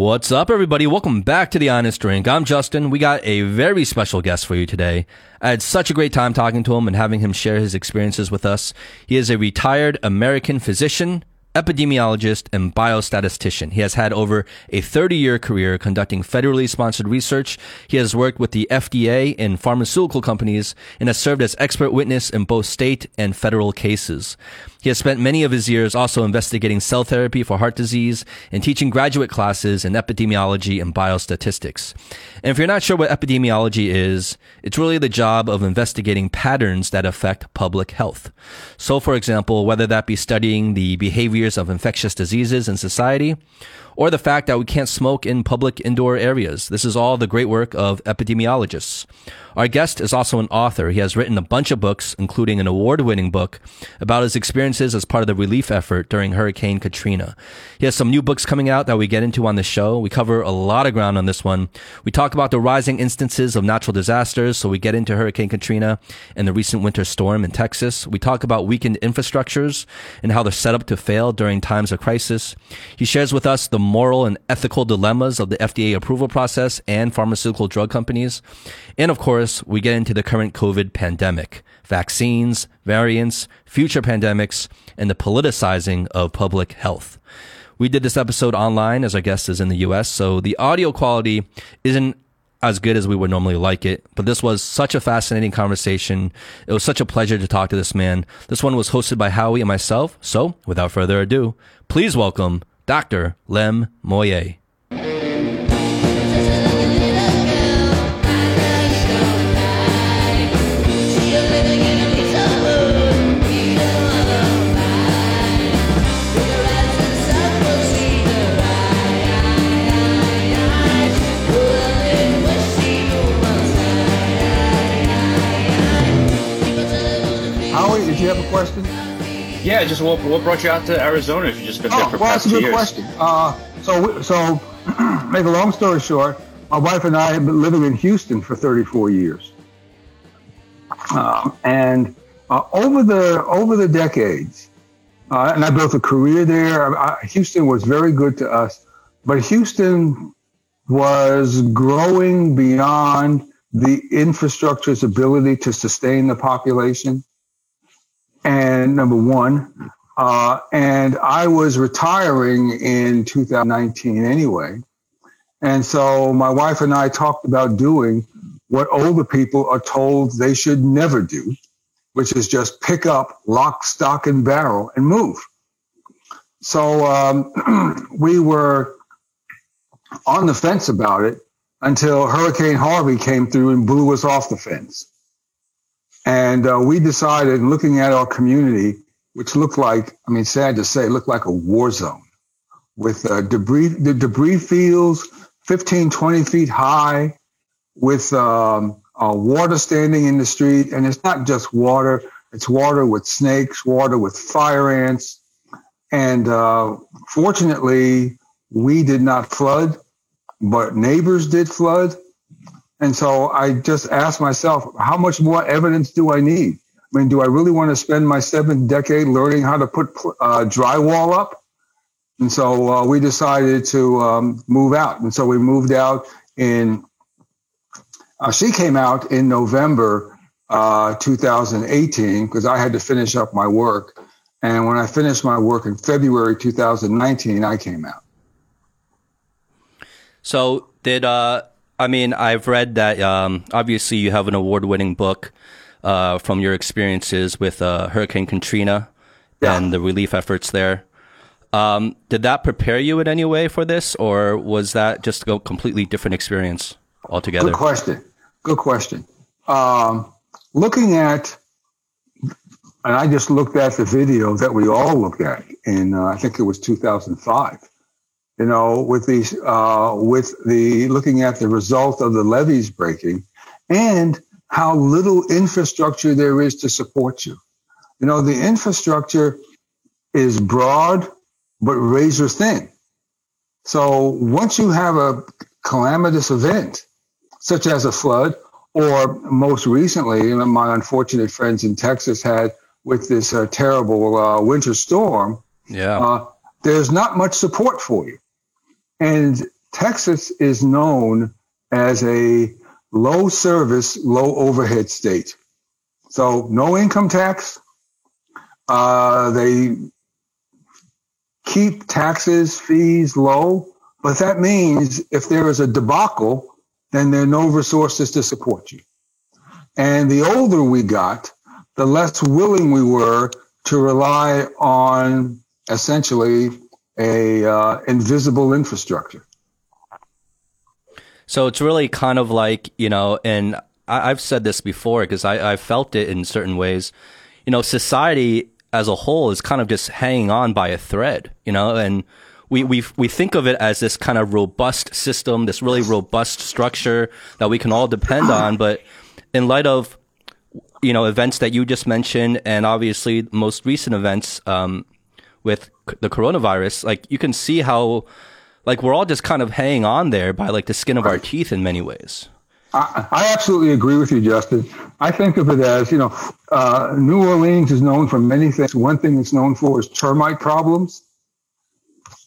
What's up, everybody? Welcome back to The Honest Drink. I'm Justin. We got a very special guest for you today. I had such a great time talking to him and having him share his experiences with us. He is a retired American physician, epidemiologist, and biostatistician. He has had over a 30 year career conducting federally sponsored research. He has worked with the FDA and pharmaceutical companies and has served as expert witness in both state and federal cases. He has spent many of his years also investigating cell therapy for heart disease and teaching graduate classes in epidemiology and biostatistics. And if you're not sure what epidemiology is, it's really the job of investigating patterns that affect public health. So, for example, whether that be studying the behaviors of infectious diseases in society, or the fact that we can't smoke in public indoor areas. This is all the great work of epidemiologists. Our guest is also an author. He has written a bunch of books, including an award winning book about his experiences as part of the relief effort during Hurricane Katrina. He has some new books coming out that we get into on the show. We cover a lot of ground on this one. We talk about the rising instances of natural disasters, so we get into Hurricane Katrina and the recent winter storm in Texas. We talk about weakened infrastructures and how they're set up to fail during times of crisis. He shares with us the moral and ethical dilemmas of the FDA approval process and pharmaceutical drug companies. And of course, we get into the current COVID pandemic, vaccines, variants, future pandemics, and the politicizing of public health. We did this episode online as our guest is in the US, so the audio quality isn't as good as we would normally like it. But this was such a fascinating conversation. It was such a pleasure to talk to this man. This one was hosted by Howie and myself. So without further ado, please welcome Dr. Lem Moyé. Howie, did you have a question? Yeah, just what, what brought you out to Arizona if you just been there Oh, for well, past that's a good years? question. Uh, so, so, make a long story short, my wife and I have been living in Houston for 34 years, Um and uh, over the over the decades, uh, and I built a career there. I, I- Houston was very good to us, but Houston was growing beyond the infrastructure's ability to sustain the population. And number one, uh, and I was retiring in 2019 anyway. And so my wife and I talked about doing what older people are told they should never do, which is just pick up lock, stock, and barrel and move. So um, we were on the fence about it until Hurricane Harvey came through and blew us off the fence. And uh, we decided, looking at our community, which looked like, I mean, sad to say, looked like a war zone with uh, debris, the debris fields 15, 20 feet high with um, uh, water standing in the street. And it's not just water, it's water with snakes, water with fire ants. And uh, fortunately, we did not flood, but neighbors did flood. And so I just asked myself, how much more evidence do I need? I mean, do I really want to spend my seventh decade learning how to put uh, drywall up? And so uh, we decided to um, move out. And so we moved out in, uh, she came out in November uh, 2018 because I had to finish up my work. And when I finished my work in February 2019, I came out. So did uh I mean I've read that um obviously you have an award winning book uh from your experiences with uh Hurricane Katrina Yeah. and the relief efforts there. Um did that prepare you in any way for this or was that just a completely different experience altogether? Good question. Good question. Um, looking at, and I just looked at the video that we all looked at in, uh, I think it was 2005. You know, with these, uh, with the looking at the result of the levees breaking, and how little infrastructure there is to support you. You know, the infrastructure is broad but razor thin. So once you have a calamitous event, such as a flood, or most recently, you know, my unfortunate friends in Texas had with this uh, terrible uh, winter storm, yeah. uh, there's not much support for you. And Texas is known as a low service, low overhead state. So no income tax. Uh, they keep taxes, fees low, but that means if there is a debacle, then there are no resources to support you. And the older we got, the less willing we were to rely on essentially a uh, invisible infrastructure. So it's really kind of like, you know, and I, have said this before because I, I felt it in certain ways. You know, society as a whole is kind of just hanging on by a thread, you know, and we, we, we think of it as this kind of robust system, this really robust structure that we can all depend on. But in light of, you know, events that you just mentioned and obviously most recent events, um, with the coronavirus, like you can see how like we're all just kind of hanging on there by like the skin of our teeth in many ways. I, I absolutely agree with you, Justin. I think of it as, you know, uh, New Orleans is known for many things. One thing it's known for is termite problems.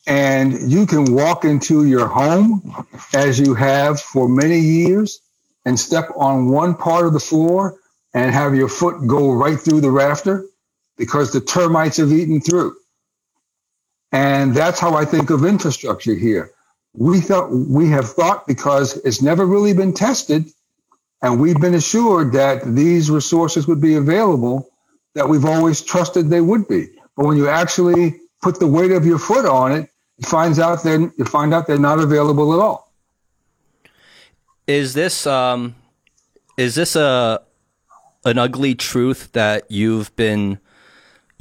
And you can walk into your home as you have for many years and step on one part of the floor and have your foot go right through the rafter because the termites have eaten through. And that's how I think of infrastructure here. We thought we have thought because it's never really been tested and we've been assured that these resources would be available that we've always trusted they would be. But when you actually put the weight of your foot on it, it finds out then you find out they're not available at all. Is this um is this a an ugly truth that you've been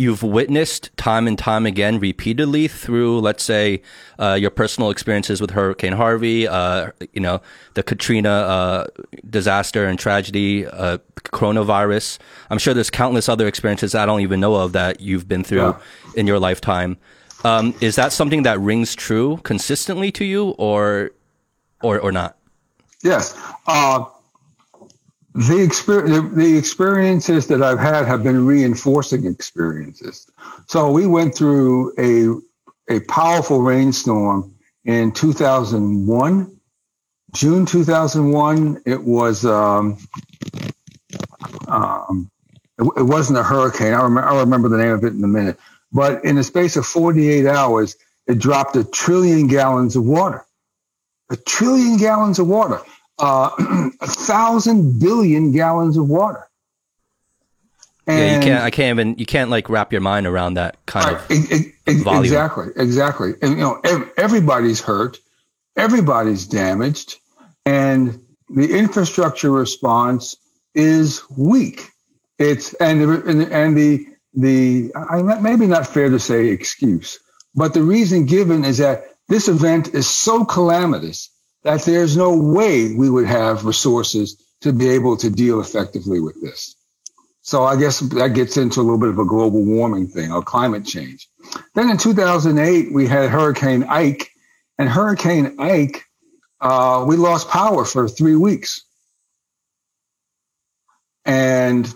you've witnessed time and time again repeatedly through, let's say, uh, your personal experiences with Hurricane Harvey, uh, you know, the Katrina uh, disaster and tragedy, uh, coronavirus. I'm sure there's countless other experiences I don't even know of that you've been through yeah. in your lifetime. Um, is that something that rings true consistently to you, or, or, or not? Yes. Uh, the, experience, the experiences that I've had have been reinforcing experiences. So we went through a, a powerful rainstorm in 2001, June 2001. It was, um, um, it, it, wasn't a hurricane. I remember, I remember the name of it in a minute. But in the space of 48 hours, it dropped a trillion gallons of water. A trillion gallons of water uh, a thousand billion gallons of water. And yeah, you can't. I can't even. You can't like wrap your mind around that kind right, of it, it, volume. Exactly, exactly. And you know, everybody's hurt, everybody's damaged, and the infrastructure response is weak. It's and and, and the the I, maybe not fair to say excuse, but the reason given is that this event is so calamitous that there's no way we would have resources to be able to deal effectively with this. So I guess that gets into a little bit of a global warming thing or climate change. Then in 2008, we had Hurricane Ike, and Hurricane Ike, uh, we lost power for three weeks. And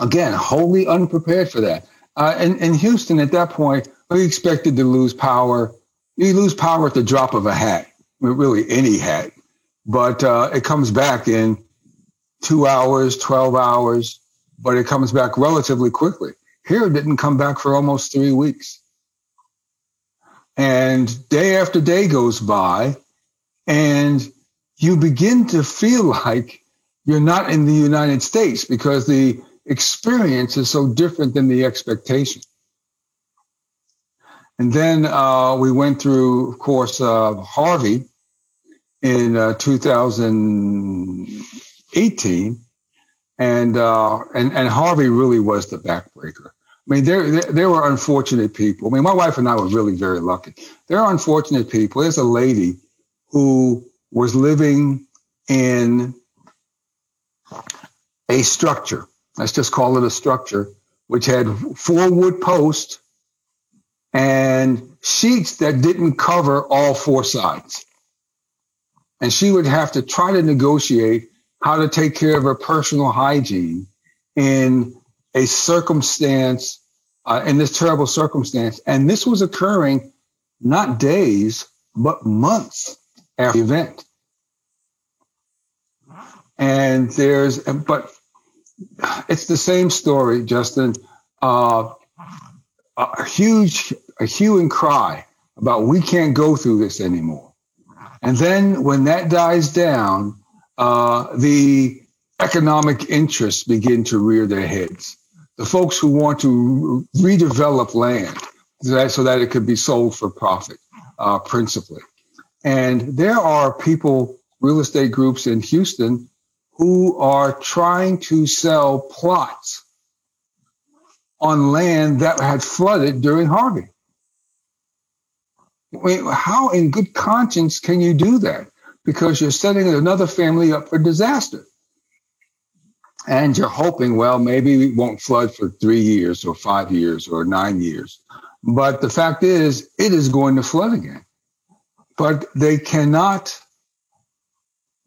again, wholly unprepared for that. Uh, in, in Houston, at that point, we expected to lose power. You lose power at the drop of a hat really any hat, but uh, it comes back in two hours, 12 hours, but it comes back relatively quickly. Here it didn't come back for almost three weeks. And day after day goes by, and you begin to feel like you're not in the United States because the experience is so different than the expectation. And then uh, we went through, of course, uh, Harvey, in uh, 2018, and uh, and and Harvey really was the backbreaker. I mean, there, there, there were unfortunate people. I mean, my wife and I were really very lucky. There are unfortunate people. There's a lady who was living in a structure. Let's just call it a structure, which had four wood posts and sheets that didn't cover all four sides and she would have to try to negotiate how to take care of her personal hygiene in a circumstance, uh, in this terrible circumstance. And this was occurring not days, but months after the event. And there's, but it's the same story, Justin. Uh, a huge, a hue and cry about we can't go through this anymore. And then when that dies down, uh, the economic interests begin to rear their heads. The folks who want to redevelop land so that it could be sold for profit, uh, principally. And there are people, real estate groups in Houston who are trying to sell plots on land that had flooded during Harvey. How in good conscience can you do that? Because you're setting another family up for disaster. And you're hoping, well, maybe it won't flood for three years or five years or nine years. But the fact is, it is going to flood again. But they cannot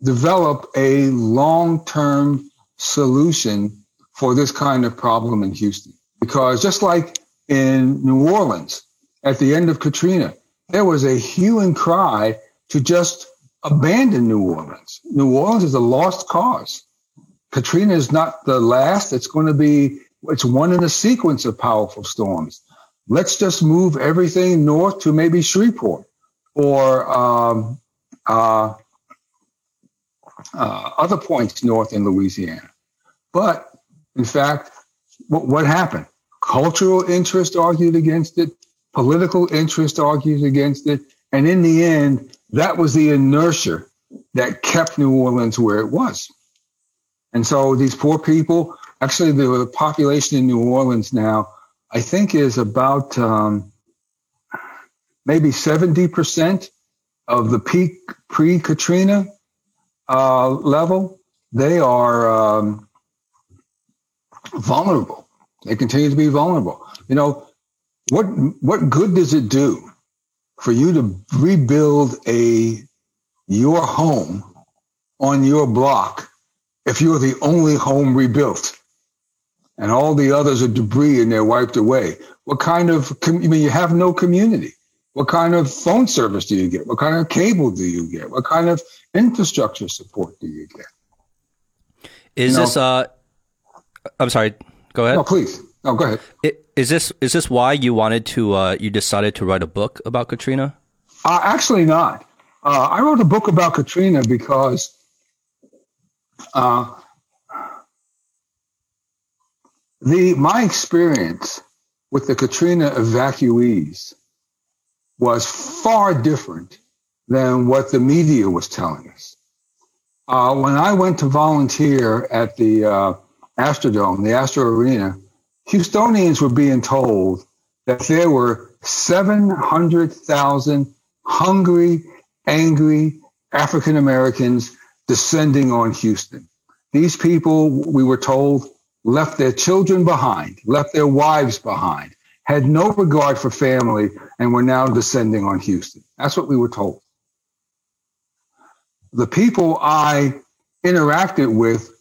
develop a long term solution for this kind of problem in Houston. Because just like in New Orleans at the end of Katrina, there was a hue and cry to just abandon New Orleans. New Orleans is a lost cause. Katrina is not the last. It's going to be, it's one in a sequence of powerful storms. Let's just move everything north to maybe Shreveport or um, uh, uh, other points north in Louisiana. But in fact, what, what happened? Cultural interest argued against it, political interest argues against it, and in the end, that was the inertia that kept New Orleans where it was. And so these poor people, actually, the population in New Orleans now, I think, is about um, maybe 70% of the peak pre Katrina uh, level. They are um, vulnerable. They continue to be vulnerable. You know, what what good does it do for you to rebuild a your home on your block if you're the only home rebuilt and all the others are debris and they're wiped away? What kind of I mean you have no community. What kind of phone service do you get? What kind of cable do you get? What kind of infrastructure support do you get? Is you know, this uh I'm sorry. Go ahead. No, please. No, go ahead. It, is this is this why you wanted to uh, you decided to write a book about Katrina? Uh, actually, not. Uh, I wrote a book about Katrina because uh, the my experience with the Katrina evacuees was far different than what the media was telling us. Uh, when I went to volunteer at the uh, Astrodome, the Astro Arena, Houstonians were being told that there were 700,000 hungry, angry African Americans descending on Houston. These people, we were told, left their children behind, left their wives behind, had no regard for family, and were now descending on Houston. That's what we were told. The people I interacted with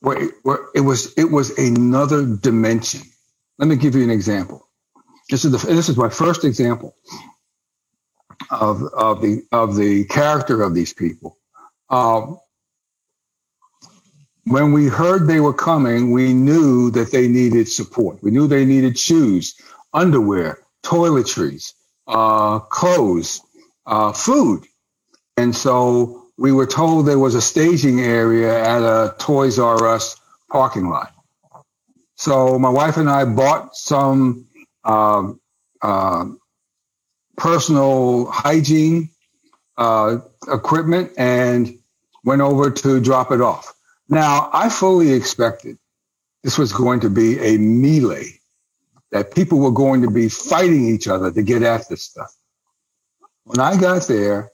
where, where it was it was another dimension. Let me give you an example. This is the this is my first example of of the of the character of these people. Um, when we heard they were coming, we knew that they needed support. We knew they needed shoes, underwear, toiletries, uh, clothes, uh, food, and so we were told there was a staging area at a Toys R Us parking lot. So my wife and I bought some uh, uh, personal hygiene uh, equipment and went over to drop it off. Now, I fully expected this was going to be a melee, that people were going to be fighting each other to get at this stuff. When I got there,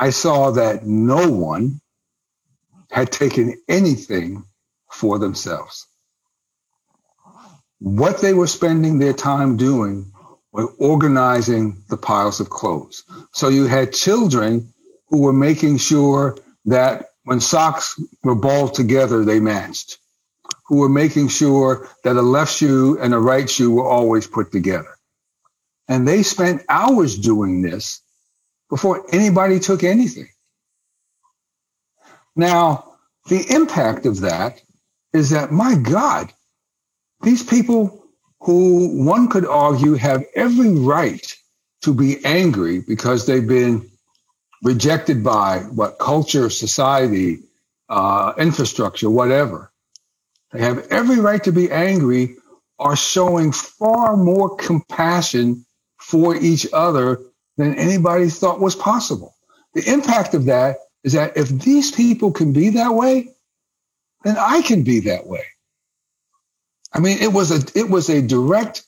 I saw that no one had taken anything for themselves. What they were spending their time doing was organizing the piles of clothes. So you had children who were making sure that when socks were balled together, they matched, who were making sure that a left shoe and a right shoe were always put together. And they spent hours doing this before anybody took anything. Now, the impact of that is that, my God, these people who one could argue have every right to be angry because they've been rejected by what culture, society, uh, infrastructure, whatever. They have every right to be angry are showing far more compassion for each other than anybody thought was possible. The impact of that is that if these people can be that way, then I can be that way. I mean, it was a it was a direct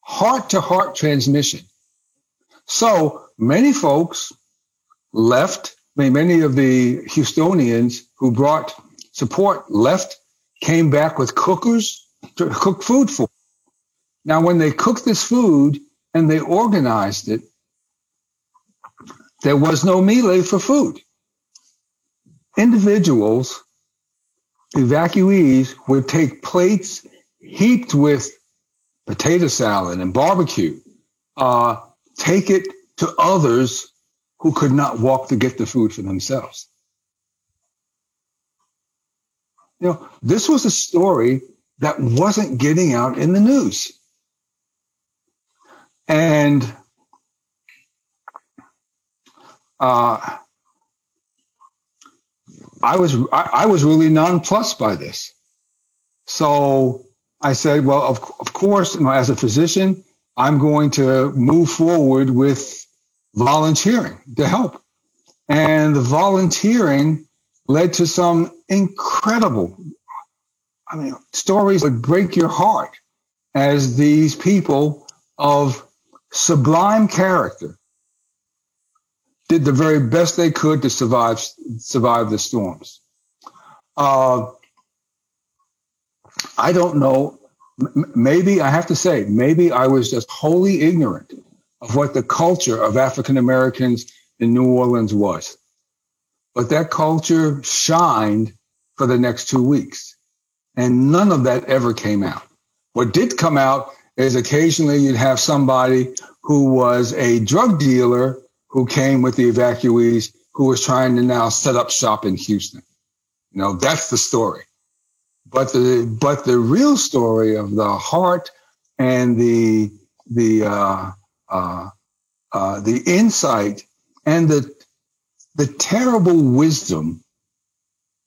heart to heart transmission. So many folks left. I mean, many of the Houstonians who brought support left, came back with cookers to cook food for. Now, when they cooked this food and they organized it, there was no melee for food. Individuals, evacuees, would take plates heaped with potato salad and barbecue, uh, take it to others who could not walk to get the food for themselves. You know, this was a story that wasn't getting out in the news. And uh, I was I, I, was really nonplussed by this. So I said, well, of, of course, you know, as a physician, I'm going to move forward with volunteering to help. And the volunteering led to some incredible, I mean, stories would break your heart as these people of sublime character did the very best they could to survive survive the storms. Uh, I don't know. M- maybe I have to say, maybe I was just wholly ignorant of what the culture of African Americans in New Orleans was. But that culture shined for the next two weeks. And none of that ever came out. What did come out is occasionally you'd have somebody who was a drug dealer who came with the evacuees who was trying to now set up shop in Houston. You know, that's the story. But the, but the real story of the heart and the, the, uh, uh, uh, the insight and the the terrible wisdom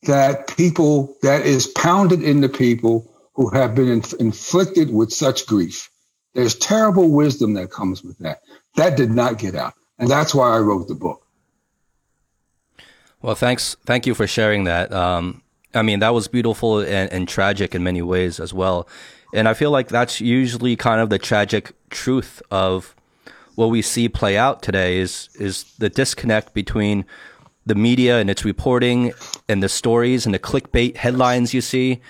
that people that is pounded into people who have been inf- inflicted with such grief. There's terrible wisdom that comes with that. That did not get out, and that's why I wrote the book. Well, thanks, thank you for sharing that. Um, I mean, that was beautiful and, and tragic in many ways as well, and I feel like that's usually kind of the tragic truth of what we see play out today is is the disconnect between the media and its reporting and the stories and the clickbait headlines you see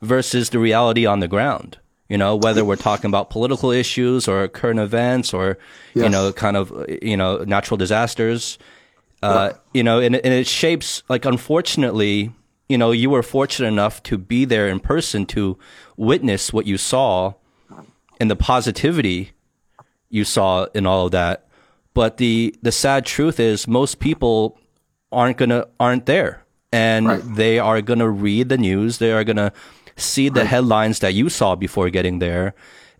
versus the reality on the ground. You know, whether we're talking about political issues or current events or, yes. you know, kind of, you know, natural disasters. Uh, you know, and, and it shapes, like, unfortunately, you know, you were fortunate enough to be there in person to witness what you saw and the positivity you saw in all of that. But the the sad truth is most people aren't gonna aren't there, and right. they are gonna read the news. They are gonna see the right. headlines that you saw before getting there,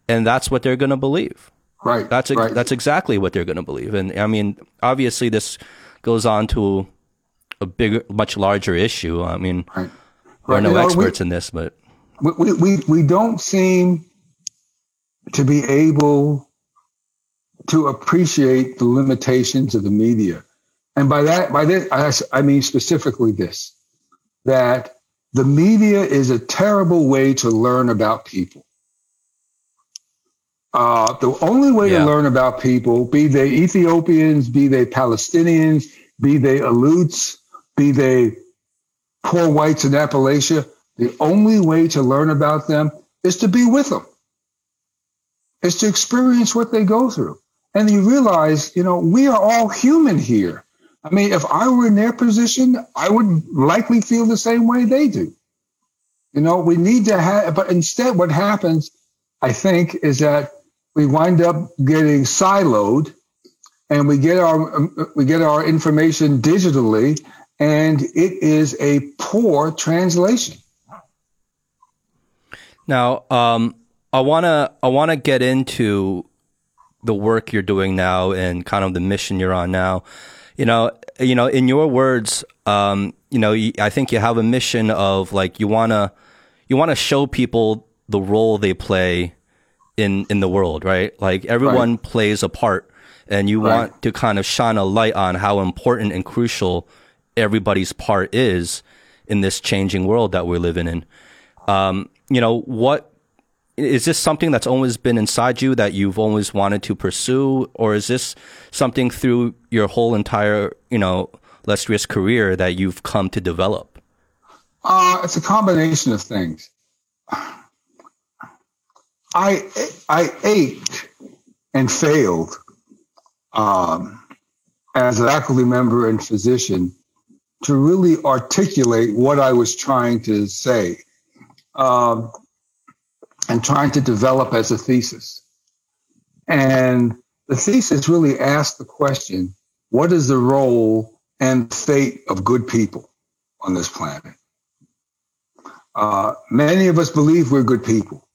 and that's what they're gonna believe. Right. That's ex- right. that's exactly what they're gonna believe. And I mean, obviously, this goes on to a bigger, much larger issue. I mean, right. we're no you know, experts we, in this, but we, we we don't seem to be able to appreciate the limitations of the media. And by that, by this, I, mean specifically this, that the media is a terrible way to learn about people. Uh, the only way yeah. to learn about people, be they Ethiopians, be they Palestinians, be they Aleuts, be they poor whites in Appalachia, the only way to learn about them is to be with them, is to experience what they go through. And you realize, you know, we are all human here. I mean, if I were in their position, I would likely feel the same way they do. You know, we need to have, but instead what happens, I think, is that we wind up getting siloed and we get our um, we get our information digitally and it is a poor translation now um, i want to i want to get into the work you're doing now and kind of the mission you're on now you know you know in your words um, you know i think you have a mission of like you want to you want to show people the role they play in in the world right like everyone right. plays a part and you right. want to kind of shine a light on how important and crucial everybody's part is in this changing world that we're living in. Um, you know, what is this something that's always been inside you that you've always wanted to pursue, or is this something through your whole entire, you know, illustrious career that you've come to develop? Uh, it's a combination of things. I I ached and failed um, as a faculty member and physician to really articulate what I was trying to say um, and trying to develop as a thesis. And the thesis really asked the question what is the role and fate of good people on this planet? Uh, many of us believe we're good people.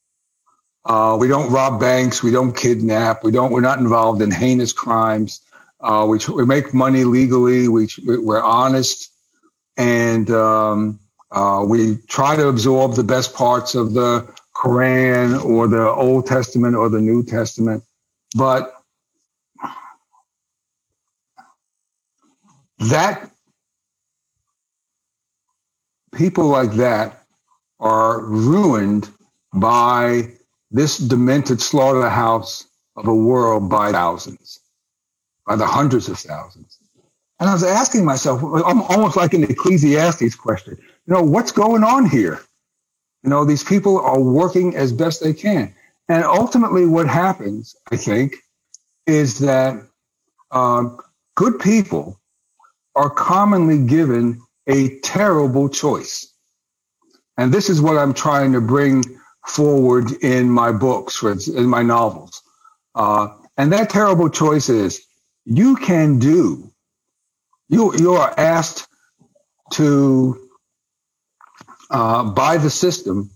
Uh, we don't rob banks. We don't kidnap. We don't. We're not involved in heinous crimes. Uh, we, we make money legally. We we're honest, and um, uh, we try to absorb the best parts of the Quran or the Old Testament or the New Testament. But that people like that are ruined by this demented slaughterhouse of a world by thousands, by the hundreds of thousands. And I was asking myself, almost like an Ecclesiastes question, you know, what's going on here? You know, these people are working as best they can. And ultimately, what happens, I think, is that um, good people are commonly given a terrible choice. And this is what I'm trying to bring forward in my books, in my novels. Uh, and that terrible choice is you can do, you, you are asked to uh, by the system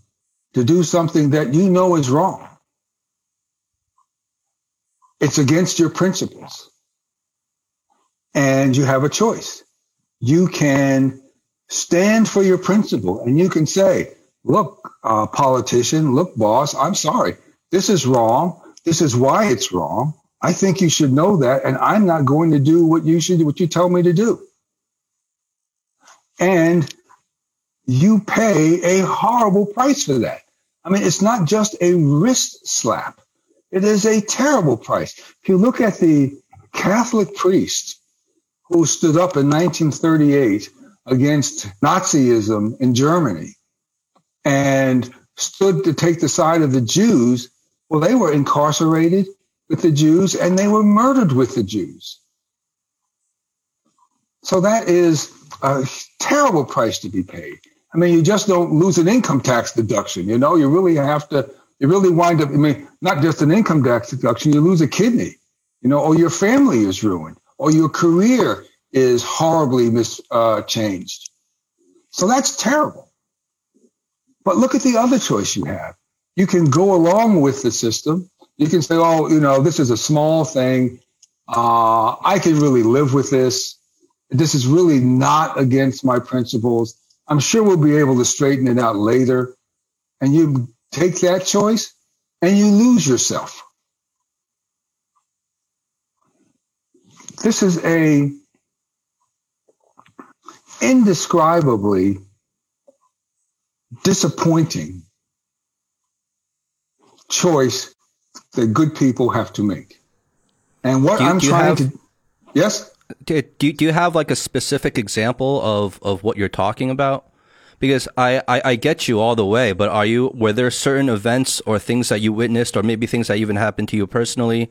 to do something that you know is wrong. It's against your principles. And you have a choice. You can stand for your principle and you can say, look, uh, politician, look, boss, I'm sorry. This is wrong. This is why it's wrong. I think you should know that. And I'm not going to do what you should, do, what you tell me to do. And you pay a horrible price for that. I mean, it's not just a wrist slap. It is a terrible price. If you look at the Catholic priest who stood up in 1938 against Nazism in Germany, and stood to take the side of the Jews, well, they were incarcerated with the Jews and they were murdered with the Jews. So that is a terrible price to be paid. I mean, you just don't lose an income tax deduction. You know, you really have to, you really wind up, I mean, not just an income tax deduction, you lose a kidney, you know, or your family is ruined, or your career is horribly mis, uh, changed. So that's terrible. But look at the other choice you have. You can go along with the system. You can say, oh, you know, this is a small thing. Uh, I can really live with this. This is really not against my principles. I'm sure we'll be able to straighten it out later. And you take that choice and you lose yourself. This is a indescribably disappointing choice that good people have to make. And what you, I'm trying have, to, yes. Do, do you have like a specific example of, of what you're talking about? Because I, I, I get you all the way, but are you, were there certain events or things that you witnessed or maybe things that even happened to you personally,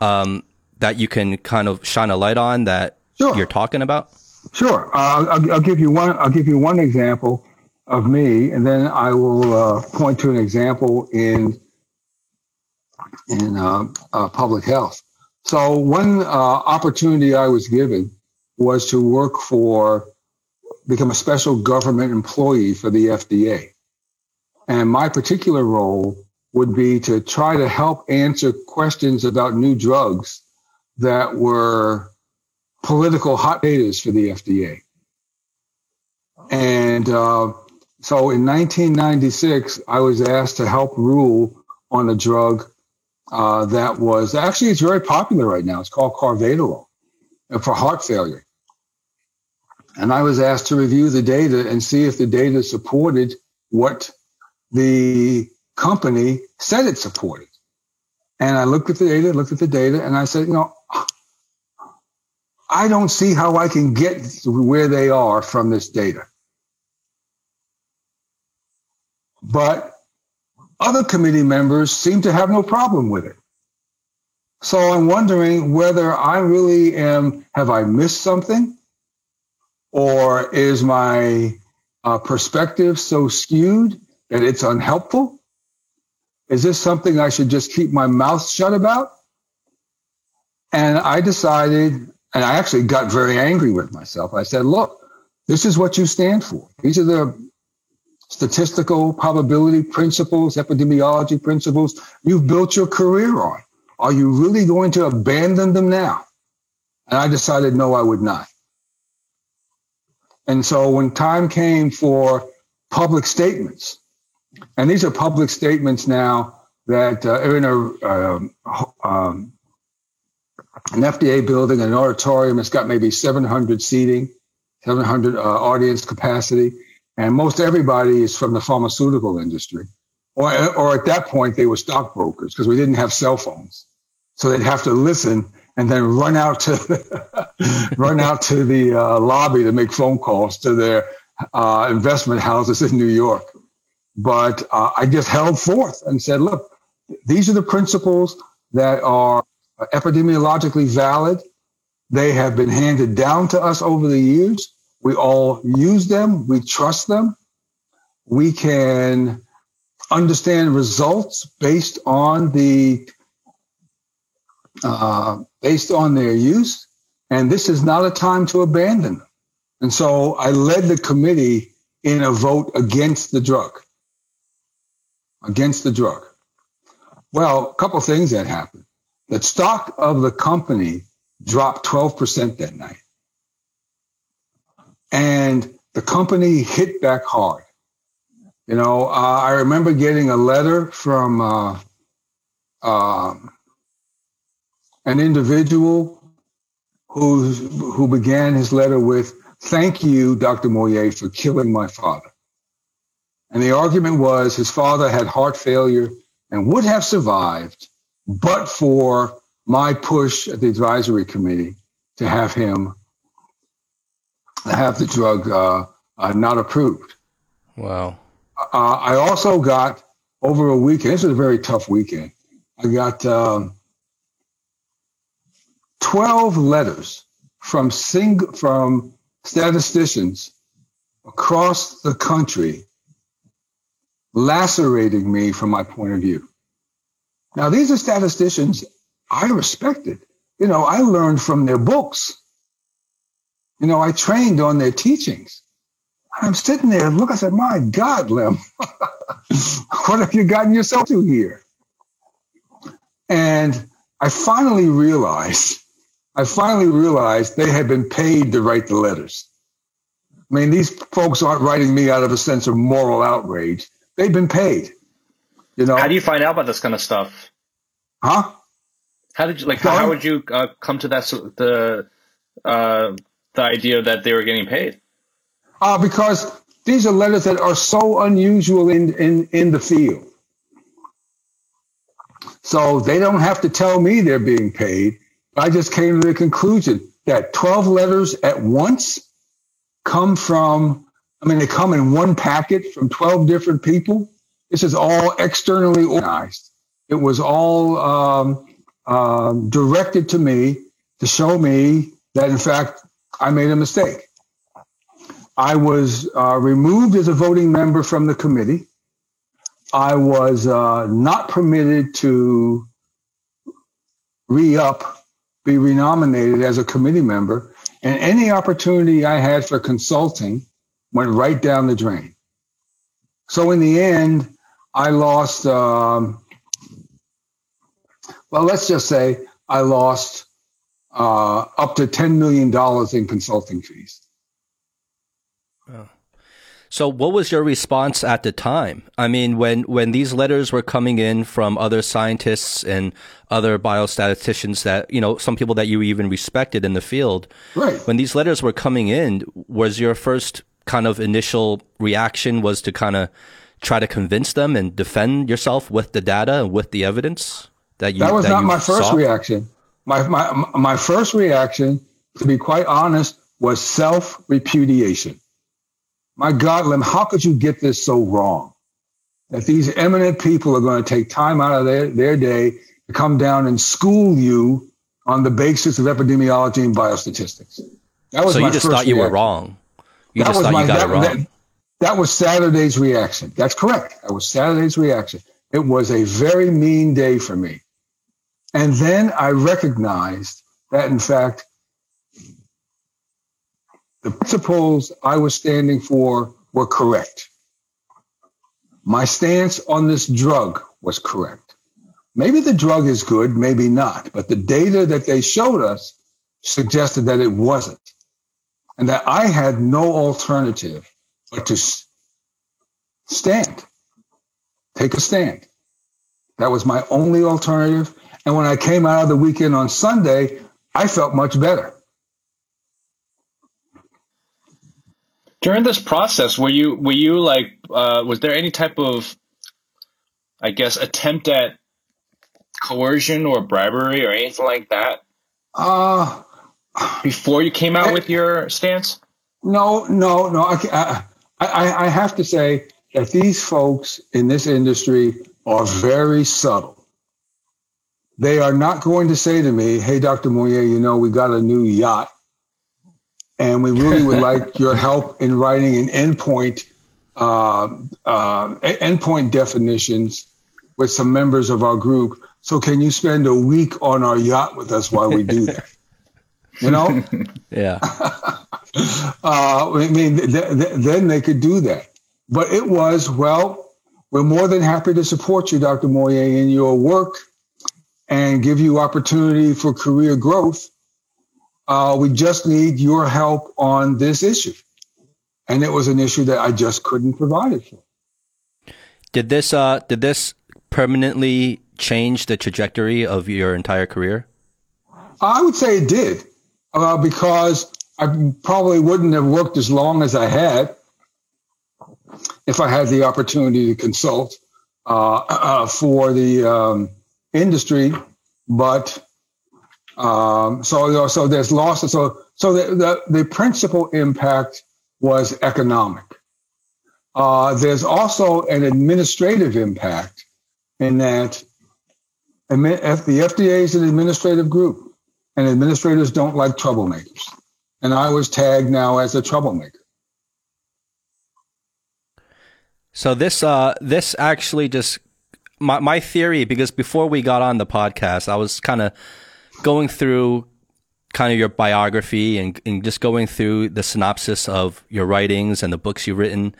um, that you can kind of shine a light on that sure. you're talking about? Sure. Uh, I'll, I'll, give you one, I'll give you one example of me, and then I will uh, point to an example in in uh, uh, public health. So one uh, opportunity I was given was to work for, become a special government employee for the FDA. And my particular role would be to try to help answer questions about new drugs that were political hot potatoes for the FDA. And uh, so in 1996, I was asked to help rule on a drug uh, that was actually it's very popular right now. It's called Carvedilol for heart failure. And I was asked to review the data and see if the data supported what the company said it supported. And I looked at the data, looked at the data, and I said, you know, I don't see how I can get where they are from this data. But other committee members seem to have no problem with it. So I'm wondering whether I really am, have I missed something? Or is my uh, perspective so skewed that it's unhelpful? Is this something I should just keep my mouth shut about? And I decided, and I actually got very angry with myself. I said, look, this is what you stand for. These are the statistical probability principles, epidemiology principles you've built your career on. Are you really going to abandon them now? And I decided, no, I would not. And so when time came for public statements, and these are public statements now that uh, are in a, uh, um, an FDA building, an auditorium. It's got maybe 700 seating, 700 uh, audience capacity, and most everybody is from the pharmaceutical industry. Or, or at that point, they were stockbrokers because we didn't have cell phones, so they'd have to listen and then run out to run out to the uh, lobby to make phone calls to their uh, investment houses in New York. But uh, I just held forth and said, look, these are the principles that are epidemiologically valid. They have been handed down to us over the years. We all use them. We trust them. We can understand results based on the uh, based on their use. And this is not a time to abandon them. And so I led the committee in a vote against the drug. Against the drug. Well, a couple things that happened. The stock of the company dropped 12% that night. And the company hit back hard. You know, uh, I remember getting a letter from uh, uh, an individual who who began his letter with, "Thank you, Dr. Moyé, for killing my father." And the argument was his father had heart failure and would have survived, but for my push at the advisory committee to have him have the drug uh, uh, not approved. Wow. Uh, I also got over a weekend. This was a very tough weekend. I got um, 12 letters from sing- from statisticians across the country lacerating me from my point of view. Now, these are statisticians I respected. You know, I learned from their books. You know, I trained on their teachings. I'm sitting there, look, I said, my God, Lem, what have you gotten yourself to here? And I finally realized, I finally realized they had been paid to write the letters. I mean, these folks aren't writing me out of a sense of moral outrage. They've been paid. You know. How do you find out about this kind of stuff? Huh? How did you like? How, how would you uh, come to that the uh, the idea that they were getting paid? Uh, because these are letters that are so unusual in, in, in the field. So they don't have to tell me they're being paid. I just came to the conclusion that 12 letters at once come from, I mean, they come in one packet from 12 different people. This is all externally organized. It was all um, um, directed to me to show me that, in fact, I made a mistake. I was uh, removed as a voting member from the committee. I was uh, not permitted to re up, be renominated as a committee member, and any opportunity I had for consulting went right down the drain. So in the end, I lost. Um, well, let's just say I lost uh, up to $10 million in consulting fees. Oh. So, what was your response at the time? I mean, when, when these letters were coming in from other scientists and other biostatisticians that, you know, some people that you even respected in the field, right. when these letters were coming in, was your first kind of initial reaction was to kind of try to convince them and defend yourself with the data and with the evidence that you That was that not my first saw? reaction. My, my, my first reaction, to be quite honest, was self repudiation. My God, Lem, how could you get this so wrong? That these eminent people are going to take time out of their, their day to come down and school you on the basis of epidemiology and biostatistics. That was So my you just first thought you were wrong. You That just thought my- you got that- it wrong. that- that was Saturday's reaction. That's correct. That was Saturday's reaction. It was a very mean day for me. And then I recognized that, in fact, the principles I was standing for were correct. My stance on this drug was correct. Maybe the drug is good, maybe not, but the data that they showed us suggested that it wasn't. And that I had no alternative but to stand, take a stand. That was my only alternative. And when I came out of the weekend on Sunday, I felt much better. During this process, were you were you like uh, was there any type of I guess attempt at coercion or bribery or anything like that Uh, before you came out with your stance? no, no, no. I, I, I have to say that these folks in this industry are very subtle. They are not going to say to me, Hey, Dr. Moyé, you know, we got a new yacht and we really would like your help in writing an endpoint, uh, uh, endpoint definitions with some members of our group. So can you spend a week on our yacht with us while we do that? You know? yeah. Uh, I mean, th- th- then they could do that. But it was, well, we're more than happy to support you, Dr. Moyé, in your work and give you opportunity for career growth. Uh, we just need your help on this issue. And it was an issue that I just couldn't provide it for. Did this uh did this permanently change the trajectory of your entire career? I would say it did, uh, because I probably wouldn't have worked as long as I had if I had the opportunity to consult uh, uh, for the um, industry. But um, so so there's losses. So so the the, the principal impact was economic. Uh, there's also an administrative impact in that the FDA is an administrative group and administrators don't like troublemakers. And I was tagged now as a troublemaker. So this uh this actually just my my theory because before we got on the podcast, I was kind of going through kind of your biography and, and just going through the synopsis of your writings and the books you've written.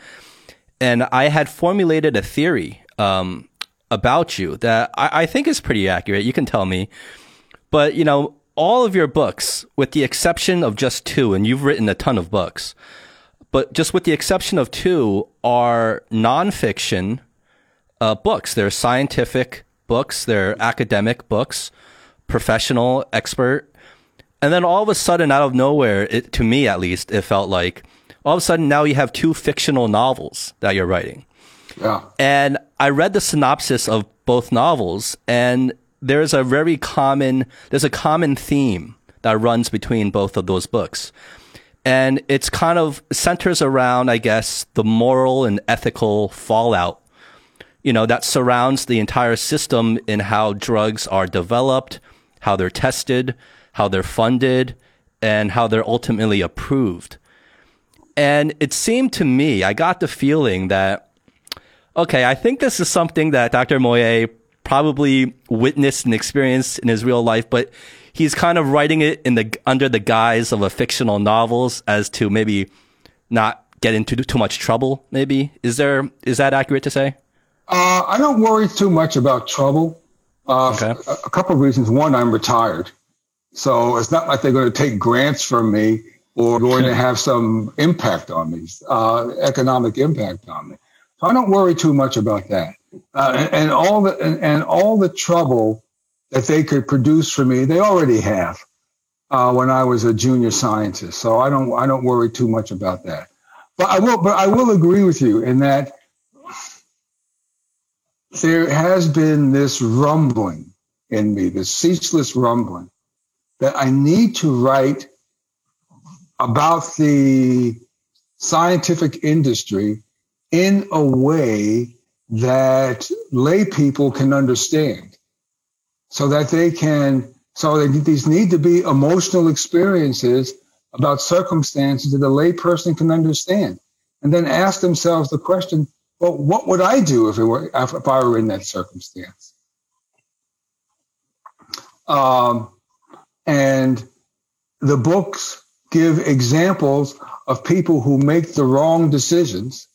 And I had formulated a theory um, about you that I, I think is pretty accurate. You can tell me. But, you know, all of your books, with the exception of just two, and you've written a ton of books, but just with the exception of two, are nonfiction uh, books. They're scientific books, they're academic books, professional, expert. And then all of a sudden, out of nowhere, it, to me at least, it felt like all of a sudden now you have two fictional novels that you're writing. Yeah. And I read the synopsis of both novels, and there's a very common there's a common theme that runs between both of those books. And it's kind of centers around, I guess, the moral and ethical fallout, you know, that surrounds the entire system in how drugs are developed, how they're tested, how they're funded, and how they're ultimately approved. And it seemed to me, I got the feeling that okay, I think this is something that Dr. Moyé probably witnessed and experienced in his real life, but he's kind of writing it in the under the guise of a fictional novels as to maybe not get into too much trouble. Maybe is there is that accurate to say? Uh, I don't worry too much about trouble. Uh, okay. a, a couple of reasons. One, I'm retired, so it's not like they're going to take grants from me or going to have some impact on me, uh, economic impact on me. So I don't worry too much about that. Uh, and, and, all the and, and, all the trouble that they could produce for me, they already have uh, when I was a junior scientist. So I don't I don't worry too much about that. But I will but I will agree with you in that there has been this rumbling in me, this ceaseless rumbling that I need to write about the scientific industry in a way that lay people can understand so that they can so these need to be emotional experiences about circumstances that a lay person can understand and then ask themselves the question well what would i do if, it were, if i were in that circumstance um, and the books give examples of people who make the wrong decisions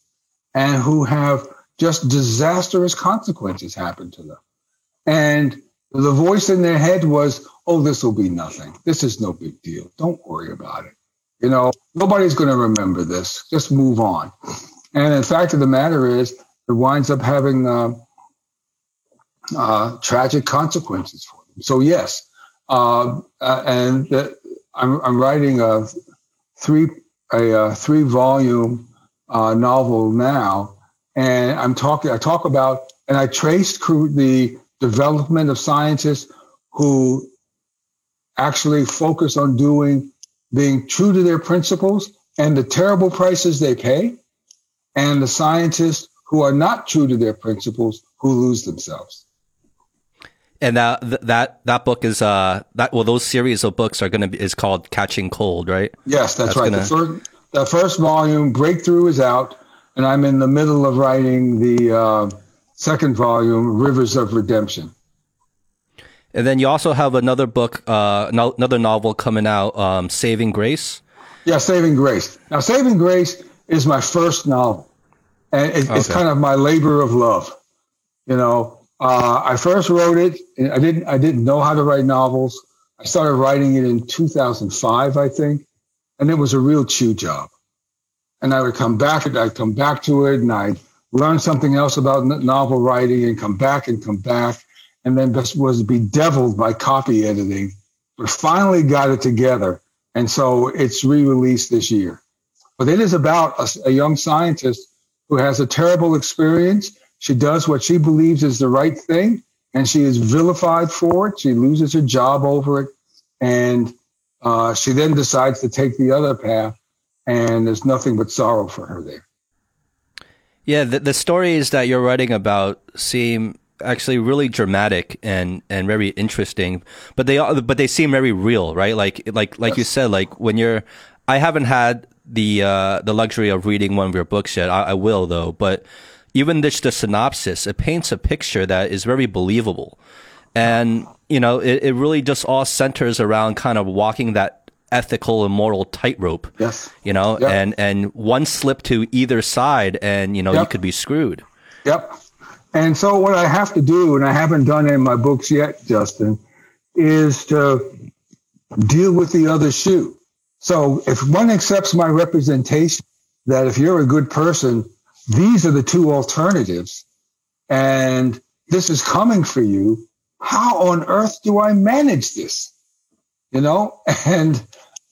and who have just disastrous consequences happen to them. And the voice in their head was, oh, this will be nothing. This is no big deal. Don't worry about it. You know, nobody's going to remember this. Just move on. And in fact of the matter is, it winds up having uh, uh, tragic consequences for them. So, yes. Uh, and I'm, I'm writing a three a, a three volume uh, novel now, and I'm talking. I talk about and I traced the development of scientists who actually focus on doing being true to their principles and the terrible prices they pay, and the scientists who are not true to their principles who lose themselves and that that that book is uh that well those series of books are gonna be is called Catching Cold, right? Yes, that's, that's right. Gonna... The, first, the first volume, Breakthrough, is out, and I'm in the middle of writing the uh, second volume, Rivers of Redemption. And then you also have another book, uh, no, another novel coming out, um, Saving Grace. Yeah, Saving Grace. Now, Saving Grace is my first novel, and it, okay. it's kind of my labor of love. You know, uh, I first wrote it. I didn't. I didn't know how to write novels. I started writing it in 2005, I think, and it was a real chew job. And I would come back. I'd come back to it, and I'd learn something else about novel writing, and come back and come back, and then just was bedeviled by copy editing. But finally got it together, and so it's re-released this year. But it is about a, a young scientist who has a terrible experience she does what she believes is the right thing, and she is vilified for it. She loses her job over it, and uh, she then decides to take the other path, and there's nothing but sorrow for her there. Yeah, the, the stories that you're writing about seem actually really dramatic and and very interesting, but they but they seem very real, right? Like like like yes. you said, like when you're, I haven't had the uh, the luxury of reading one of your books yet. I, I will though, but even just the synopsis, it paints a picture that is very believable. And, you know, it, it really just all centers around kind of walking that ethical and moral tightrope. Yes. You know, yep. and, and one slip to either side and, you know, yep. you could be screwed. Yep. And so what I have to do, and I haven't done it in my books yet, Justin, is to deal with the other shoe. So if one accepts my representation that if you're a good person, these are the two alternatives and this is coming for you. How on earth do I manage this? You know, and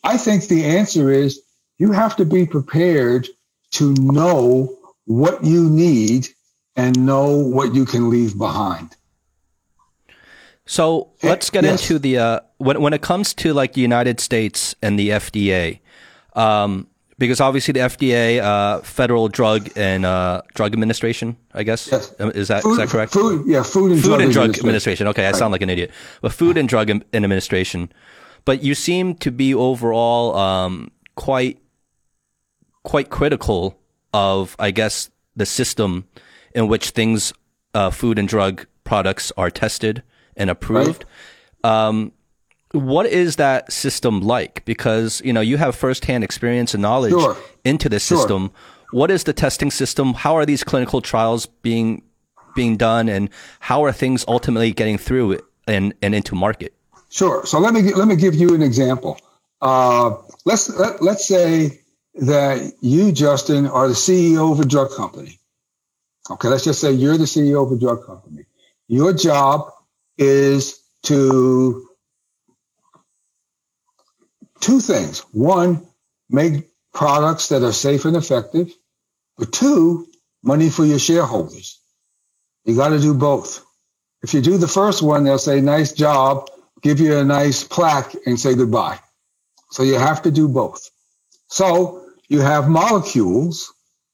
I think the answer is you have to be prepared to know what you need and know what you can leave behind. So let's get yes. into the uh, when when it comes to like the United States and the FDA. Um, because obviously the FDA, uh, Federal Drug and uh, Drug Administration, I guess yes. Um, is that food, is that correct? Food, yeah, Food and, food Drug, and Drug Administration. Administration. Okay, right. I sound like an idiot, but Food and Drug Administration. But you seem to be overall um, quite quite critical of, I guess, the system in which things, uh, food and drug products are tested and approved. Right. Um, what is that system like? Because you know you have firsthand experience and knowledge sure. into the system. What is the testing system? How are these clinical trials being being done, and how are things ultimately getting through and and into market? Sure. So let me let me give you an example. Uh, let's let, let's say that you, Justin, are the CEO of a drug company. Okay, let's just say you're the CEO of a drug company. Your job is to two things. One, make products that are safe and effective. But two, money for your shareholders. You got to do both. If you do the first one, they'll say, nice job, give you a nice plaque and say goodbye. So you have to do both. So you have molecules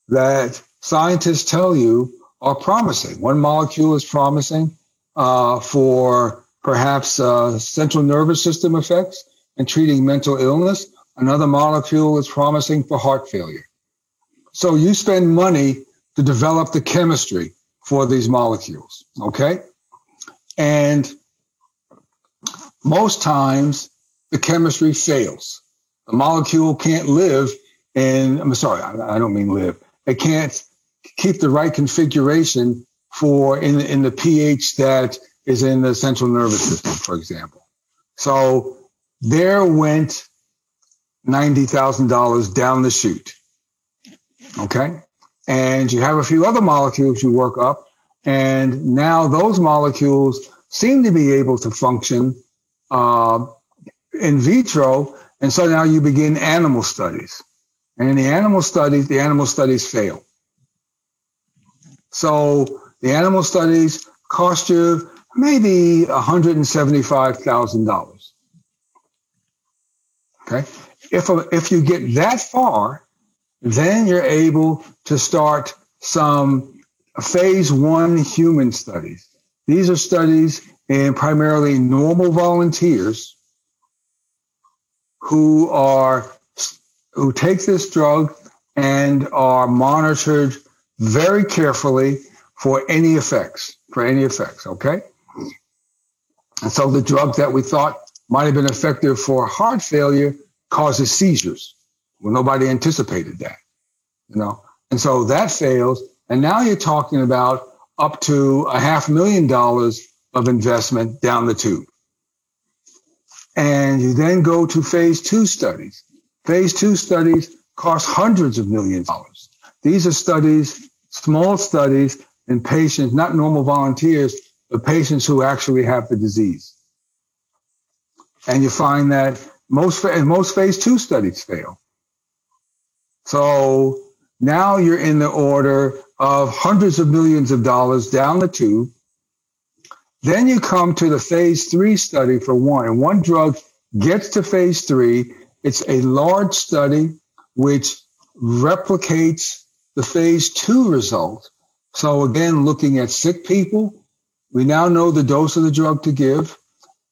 that scientists tell you are promising. One molecule is promising uh, for perhaps uh, central nervous system effects and treating mental illness. Another molecule is promising for heart failure. So you spend money to develop the chemistry for these molecules. Okay. And most times the chemistry fails. The molecule can't live in, I'm sorry, I don't mean live. It can't keep the right configuration for in, in the pH that is in the central nervous system, for example. So there went $90,000 down the chute. Okay. And you have a few other molecules you work up and now those molecules seem to be able to function uh, in vitro. And so now you begin animal studies. And in the animal studies, the animal studies fail. So the animal studies cost you maybe $175,000. Okay. If, if you get that far, then you're able to start some phase one human studies. These are studies in primarily normal volunteers who are who take this drug and are monitored very carefully for any effects, for any effects, okay? And so the drug that we thought might have been effective for heart failure causes seizures. Well, nobody anticipated that, you know? And so that fails. And now you're talking about up to a half million dollars of investment down the tube. And you then go to phase two studies. Phase two studies cost hundreds of millions of dollars. These are studies, small studies in patients, not normal volunteers, but patients who actually have the disease. And you find that most, and most phase two studies fail. So now you're in the order of hundreds of millions of dollars down the tube. Then you come to the phase three study for one, and one drug gets to phase three. It's a large study which replicates the phase two result. So again, looking at sick people, we now know the dose of the drug to give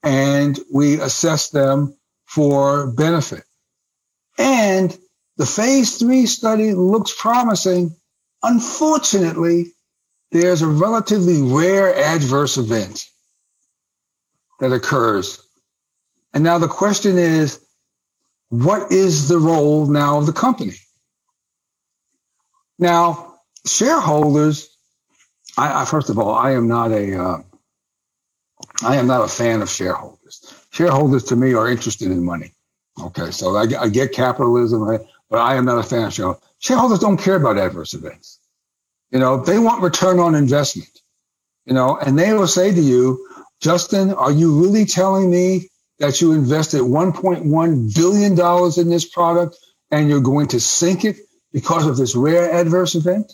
and we assess them for benefit. And the phase three study looks promising. Unfortunately, there's a relatively rare adverse event that occurs. And now the question is, what is the role now of the company? Now, shareholders, I, I first of all, I am not a, uh, I am not a fan of shareholders. Shareholders to me are interested in money. Okay, so I, I get capitalism, but I am not a fan of shareholders. Shareholders don't care about adverse events. You know, they want return on investment. You know, and they will say to you, Justin, are you really telling me that you invested $1.1 billion in this product and you're going to sink it because of this rare adverse event?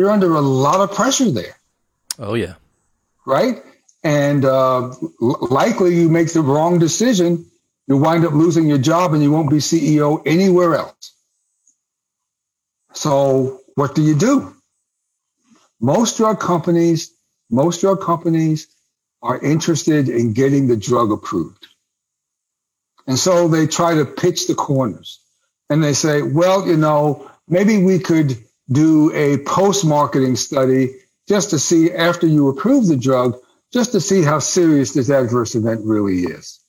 You're under a lot of pressure there. Oh, yeah. Right? And uh, likely you make the wrong decision. You'll wind up losing your job and you won't be CEO anywhere else. So what do you do? Most drug companies, most drug companies are interested in getting the drug approved. And so they try to pitch the corners and they say, well, you know, maybe we could do a post marketing study just to see after you approve the drug, just to see how serious this adverse event really is.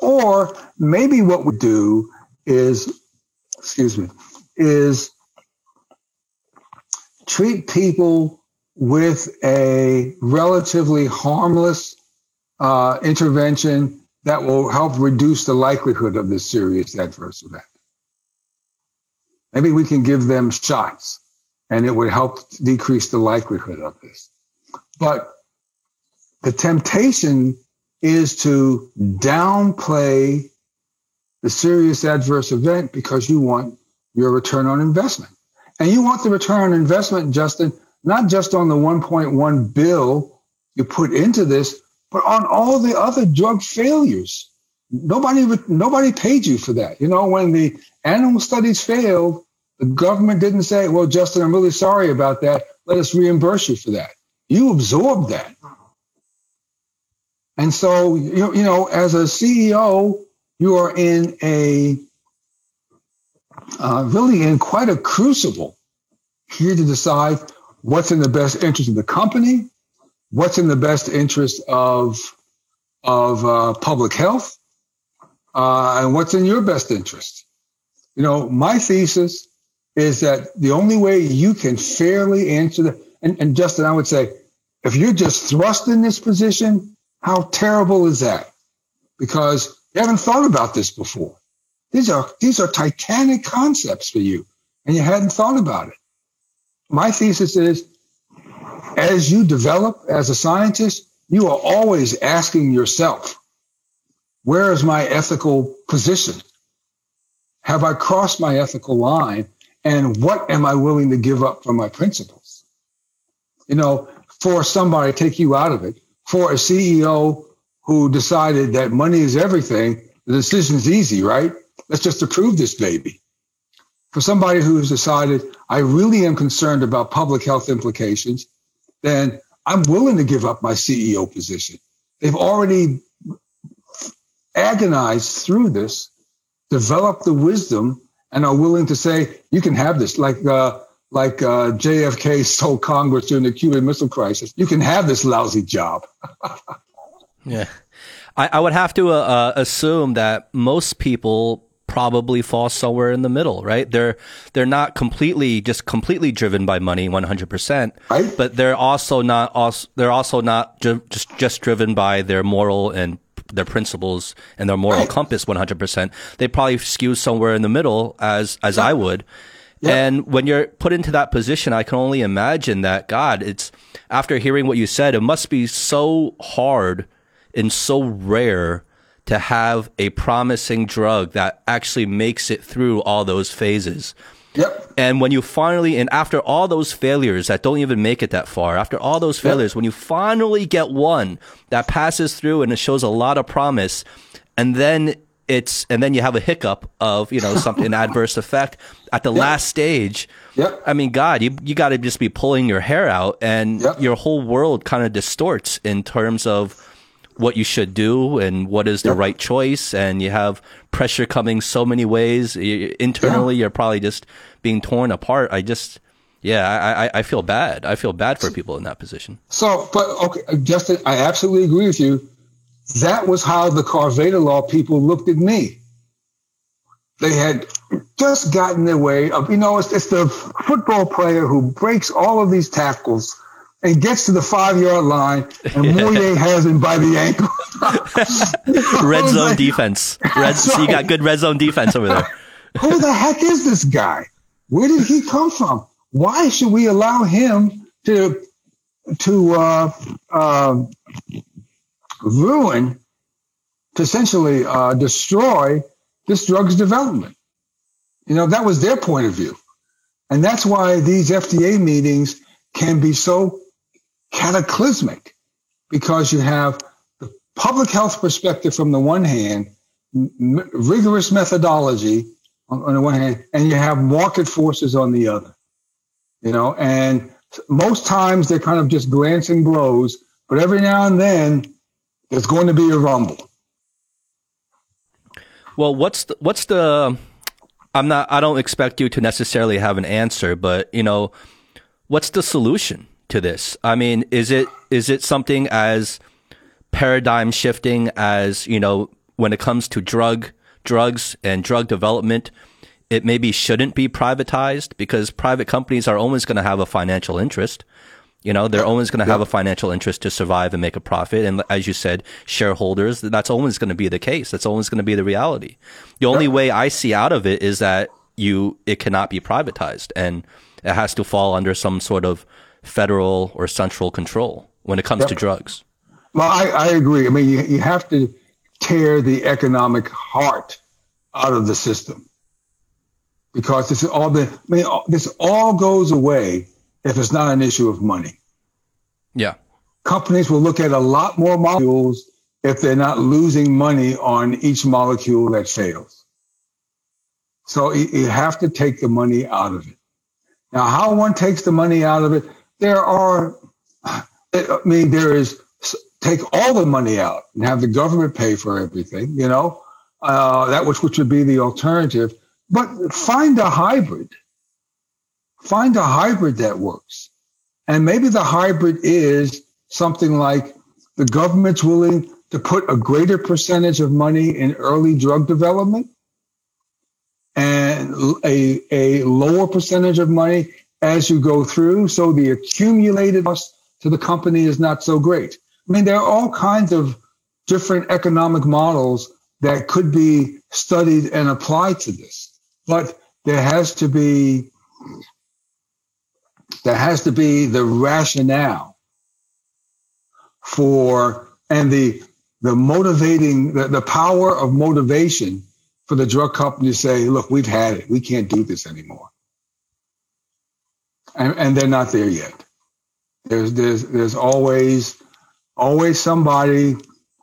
Or maybe what we do is, excuse me, is treat people with a relatively harmless uh, intervention that will help reduce the likelihood of this serious adverse event. Maybe we can give them shots and it would help decrease the likelihood of this. But the temptation is to downplay the serious adverse event because you want your return on investment. And you want the return on investment, Justin, not just on the 1.1 bill you put into this, but on all the other drug failures. Nobody, nobody paid you for that. You know, when the animal studies failed, the government didn't say, well, Justin, I'm really sorry about that. Let us reimburse you for that. You absorbed that. And so, you, you know, as a CEO, you are in a uh, really in quite a crucible here to decide what's in the best interest of the company, what's in the best interest of of uh, public health, uh, and what's in your best interest. You know, my thesis is that the only way you can fairly answer the and, and Justin, I would say, if you're just thrust in this position, how terrible is that? Because you haven't thought about this before. These are these are titanic concepts for you, and you hadn't thought about it. My thesis is as you develop as a scientist, you are always asking yourself, where is my ethical position? Have I crossed my ethical line? And what am I willing to give up for my principles? You know, for somebody, to take you out of it, for a CEO who decided that money is everything, the decision's easy, right? Let's just approve this baby. For somebody who's decided, I really am concerned about public health implications, then I'm willing to give up my CEO position. They've already agonized through this, developed the wisdom, and are willing to say, you can have this. Like, uh, like uh, JFK told Congress during the Cuban Missile Crisis, you can have this lousy job. yeah. I, I, would have to uh, uh, assume that most people probably fall somewhere in the middle, right? They're they're not completely just completely driven by money 100%, right? but they're also not also they're also not ju- just just driven by their moral and their principles and their moral right. compass 100%. They probably skew somewhere in the middle as as yeah. I would. Yeah. And when you're put into that position, I can only imagine that God, it's after hearing what you said, it must be so hard and so rare to have a promising drug that actually makes it through all those phases. Yep. And when you finally, and after all those failures that don't even make it that far, after all those failures, yep. when you finally get one that passes through and it shows a lot of promise, and then it's, and then you have a hiccup of, you know, something, adverse effect at the yep. last stage. Yep. I mean, God, you, you got to just be pulling your hair out and your whole world kind of distorts in terms of, what you should do and what is the yep. right choice and you have pressure coming so many ways. Internally yeah. you're probably just being torn apart. I just yeah I, I feel bad. I feel bad for people in that position. So but okay justin i absolutely agree with you. That was how the carvedilol people looked at me. They had just gotten their way of you know it's, it's the football player who breaks all of these tackles and gets to the five yard line, and Moyé has him by the ankle. red zone like, defense. Red, so you got good red zone defense over there. Who the heck is this guy? Where did he come from? Why should we allow him to to uh, uh, ruin, to essentially uh, destroy this drug's development? You know, that was their point of view. And that's why these FDA meetings can be so cataclysmic because you have the public health perspective from the one hand, m- rigorous methodology on, on the one hand, and you have market forces on the other. You know, and most times they're kind of just glancing blows, but every now and then there's going to be a rumble. Well, what's the, what's the I'm not I don't expect you to necessarily have an answer, but you know, what's the solution to this? I mean, is it is it something as paradigm shifting as you know when it comes to drug drugs and drug development? It maybe shouldn't be privatized because private companies are always going to have a financial interest. You know, they're always going to have a financial interest to survive and make a profit. And as you said, shareholders, that's always going to be the case. That's always going to be the reality. The only way I see out of it is that you, it cannot be privatized and it has to fall under some sort of federal or central control when it comes yep. to drugs. Well, I, I agree. I mean, you, you have to tear the economic heart out of the system because this is all the, I mean, this all goes away if it's not an issue of money. Yeah. Companies will look at a lot more molecules if they're not losing money on each molecule that fails. So you have to take the money out of it. Now, how one takes the money out of it, there are, I mean, there is take all the money out and have the government pay for everything, you know, uh, that which, which would be the alternative, but find a hybrid. Find a hybrid that works. And maybe the hybrid is something like the government's willing to put a greater percentage of money in early drug development and a, a lower percentage of money as you go through. So the accumulated cost to the company is not so great. I mean, there are all kinds of different economic models that could be studied and applied to this, but there has to be there has to be the rationale for and the the motivating the, the power of motivation for the drug company to say, look, we've had it. We can't do this anymore. And, and they're not there yet. There's there's there's always always somebody,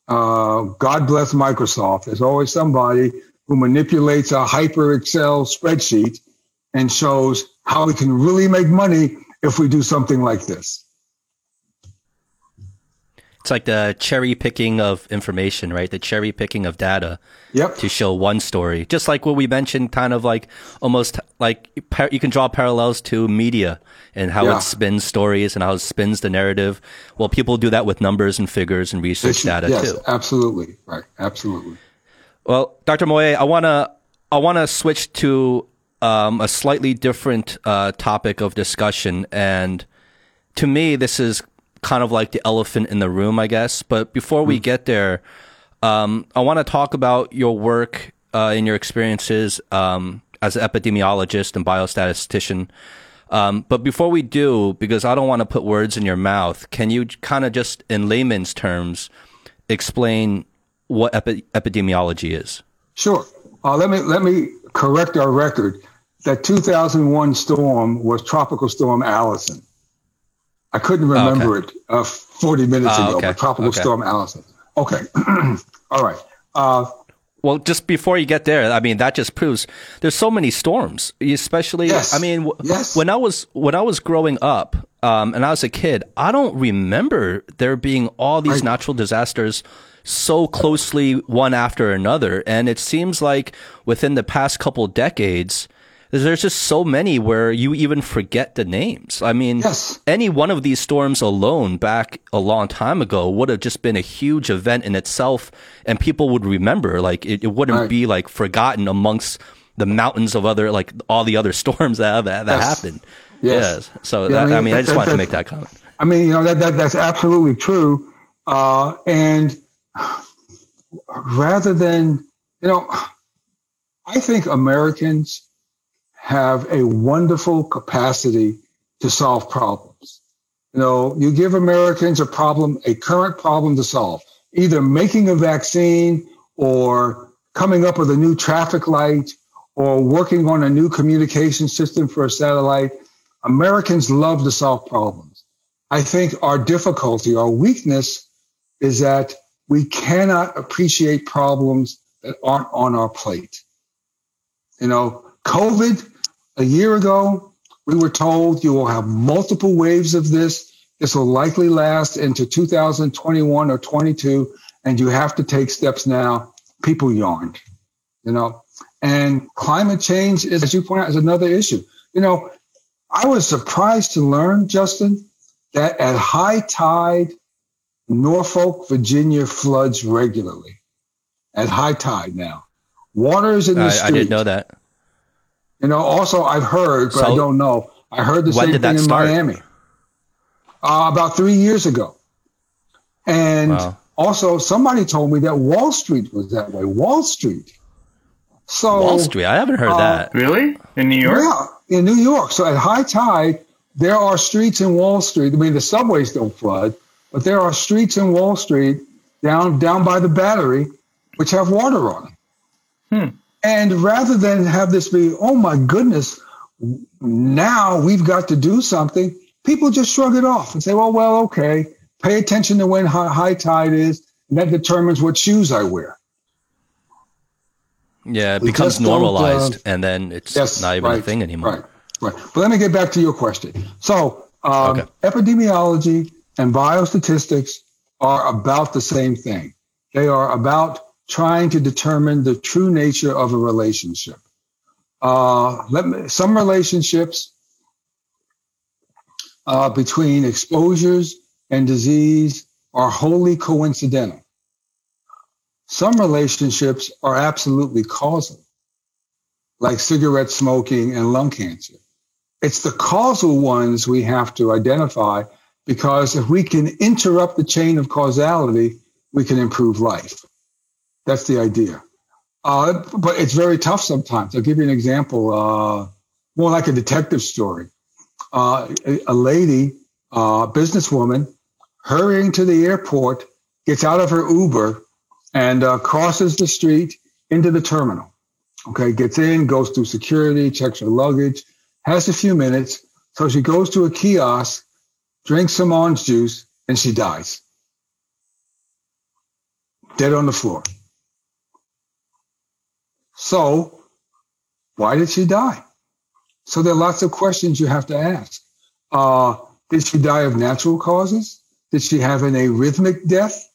uh, God bless Microsoft, there's always somebody who manipulates a hyper Excel spreadsheet and shows how we can really make money if we do something like this. It's like the cherry picking of information, right? The cherry picking of data yep. to show one story. Just like what we mentioned, kind of like almost like you can draw parallels to media and how yeah. it spins stories and how it spins the narrative. Well, people do that with numbers and figures and research data yes, too. Absolutely. Right. Absolutely. Well, Dr. Moyé, I want to, I want to switch to um, a slightly different uh, topic of discussion. And to me, this is kind of like the elephant in the room, I guess. But before we hmm. get there, um, I want to talk about your work uh, and your experiences um, as an epidemiologist and biostatistician. Um, but before we do, because I don't want to put words in your mouth, can you kind of just, in layman's terms, explain what epi- epidemiology is? Sure. Uh, let me let me correct our record that 2001 storm was Tropical Storm Allison. I couldn't remember okay. it uh, 40 minutes uh, ago, okay. Tropical okay. Storm Allison. Okay. All right. Uh, well, just before you get there, I mean that just proves there's so many storms, especially. Yes. I mean, w- yes. when I was when I was growing up, um, and I was a kid, I don't remember there being all these natural disasters so closely one after another, and it seems like within the past couple decades, there's just so many where you even forget the names. I mean, yes. any one of these storms alone back a long time ago would have just been a huge event in itself and people would remember. Like it, it wouldn't right. be like forgotten amongst the mountains of other, like all the other storms that, that, that yes. happened. Yes. yes. So yeah, that, I mean, I, mean, I just wanted to make that comment. I mean, you know, that, that that's absolutely true. Uh, and rather than, you know, I think Americans have a wonderful capacity to solve problems. You know, you give Americans a problem, a current problem to solve, either making a vaccine or coming up with a new traffic light or working on a new communication system for a satellite. Americans love to solve problems. I think our difficulty, our weakness is that we cannot appreciate problems that aren't on our plate. You know, COVID a year ago, we were told you will have multiple waves of this. This will likely last into 2021 or 22, and you have to take steps now. People yawned, you know. And climate change is, as you point out, is another issue. You know, I was surprised to learn, Justin, that at high tide, Norfolk, Virginia floods regularly. At high tide now. Water's in the I, street. I didn't know that. You know, also I've heard, but I don't know. I heard the same did that thing in start? Miami. Uh, about three years ago. And Wow. also somebody told me that Wall Street was that way. Wall Street. So Wall Street. I haven't heard uh, that. Really? In New York? Yeah, in New York. So at high tide, there are streets in Wall Street. I mean, the subways don't flood, but there are streets in Wall Street down down by the Battery, which have water on them. And rather than have this be, oh my goodness, now we've got to do something, people just shrug it off and say, well, well, okay, pay attention to when high, high tide is, and that determines what shoes I wear. Yeah, it We becomes normalized, uh, and then it's Yes, not even right, a thing anymore. Right, right. But let me get back to your question. So, um, Okay. epidemiology and biostatistics are about the same thing. They are about trying to determine the true nature of a relationship. Uh, let me, some relationships uh, between exposures and disease are wholly coincidental. Some relationships are absolutely causal like cigarette smoking and lung cancer. It's the causal ones we have to identify because if we can interrupt the chain of causality, we can improve life. That's the idea. Uh, but it's very tough sometimes. I'll give you an example, uh, more like a detective story. Uh, a, a lady, uh, businesswoman, hurrying to the airport, gets out of her Uber and uh, crosses the street into the terminal. Okay, gets in, goes through security, checks her luggage, has a few minutes. So she goes to a kiosk, drinks some orange juice, and she dies. Dead on the floor. So, why did she die? So there are lots of questions you have to ask. Uh, did she die of natural causes? Did she have an arrhythmic death?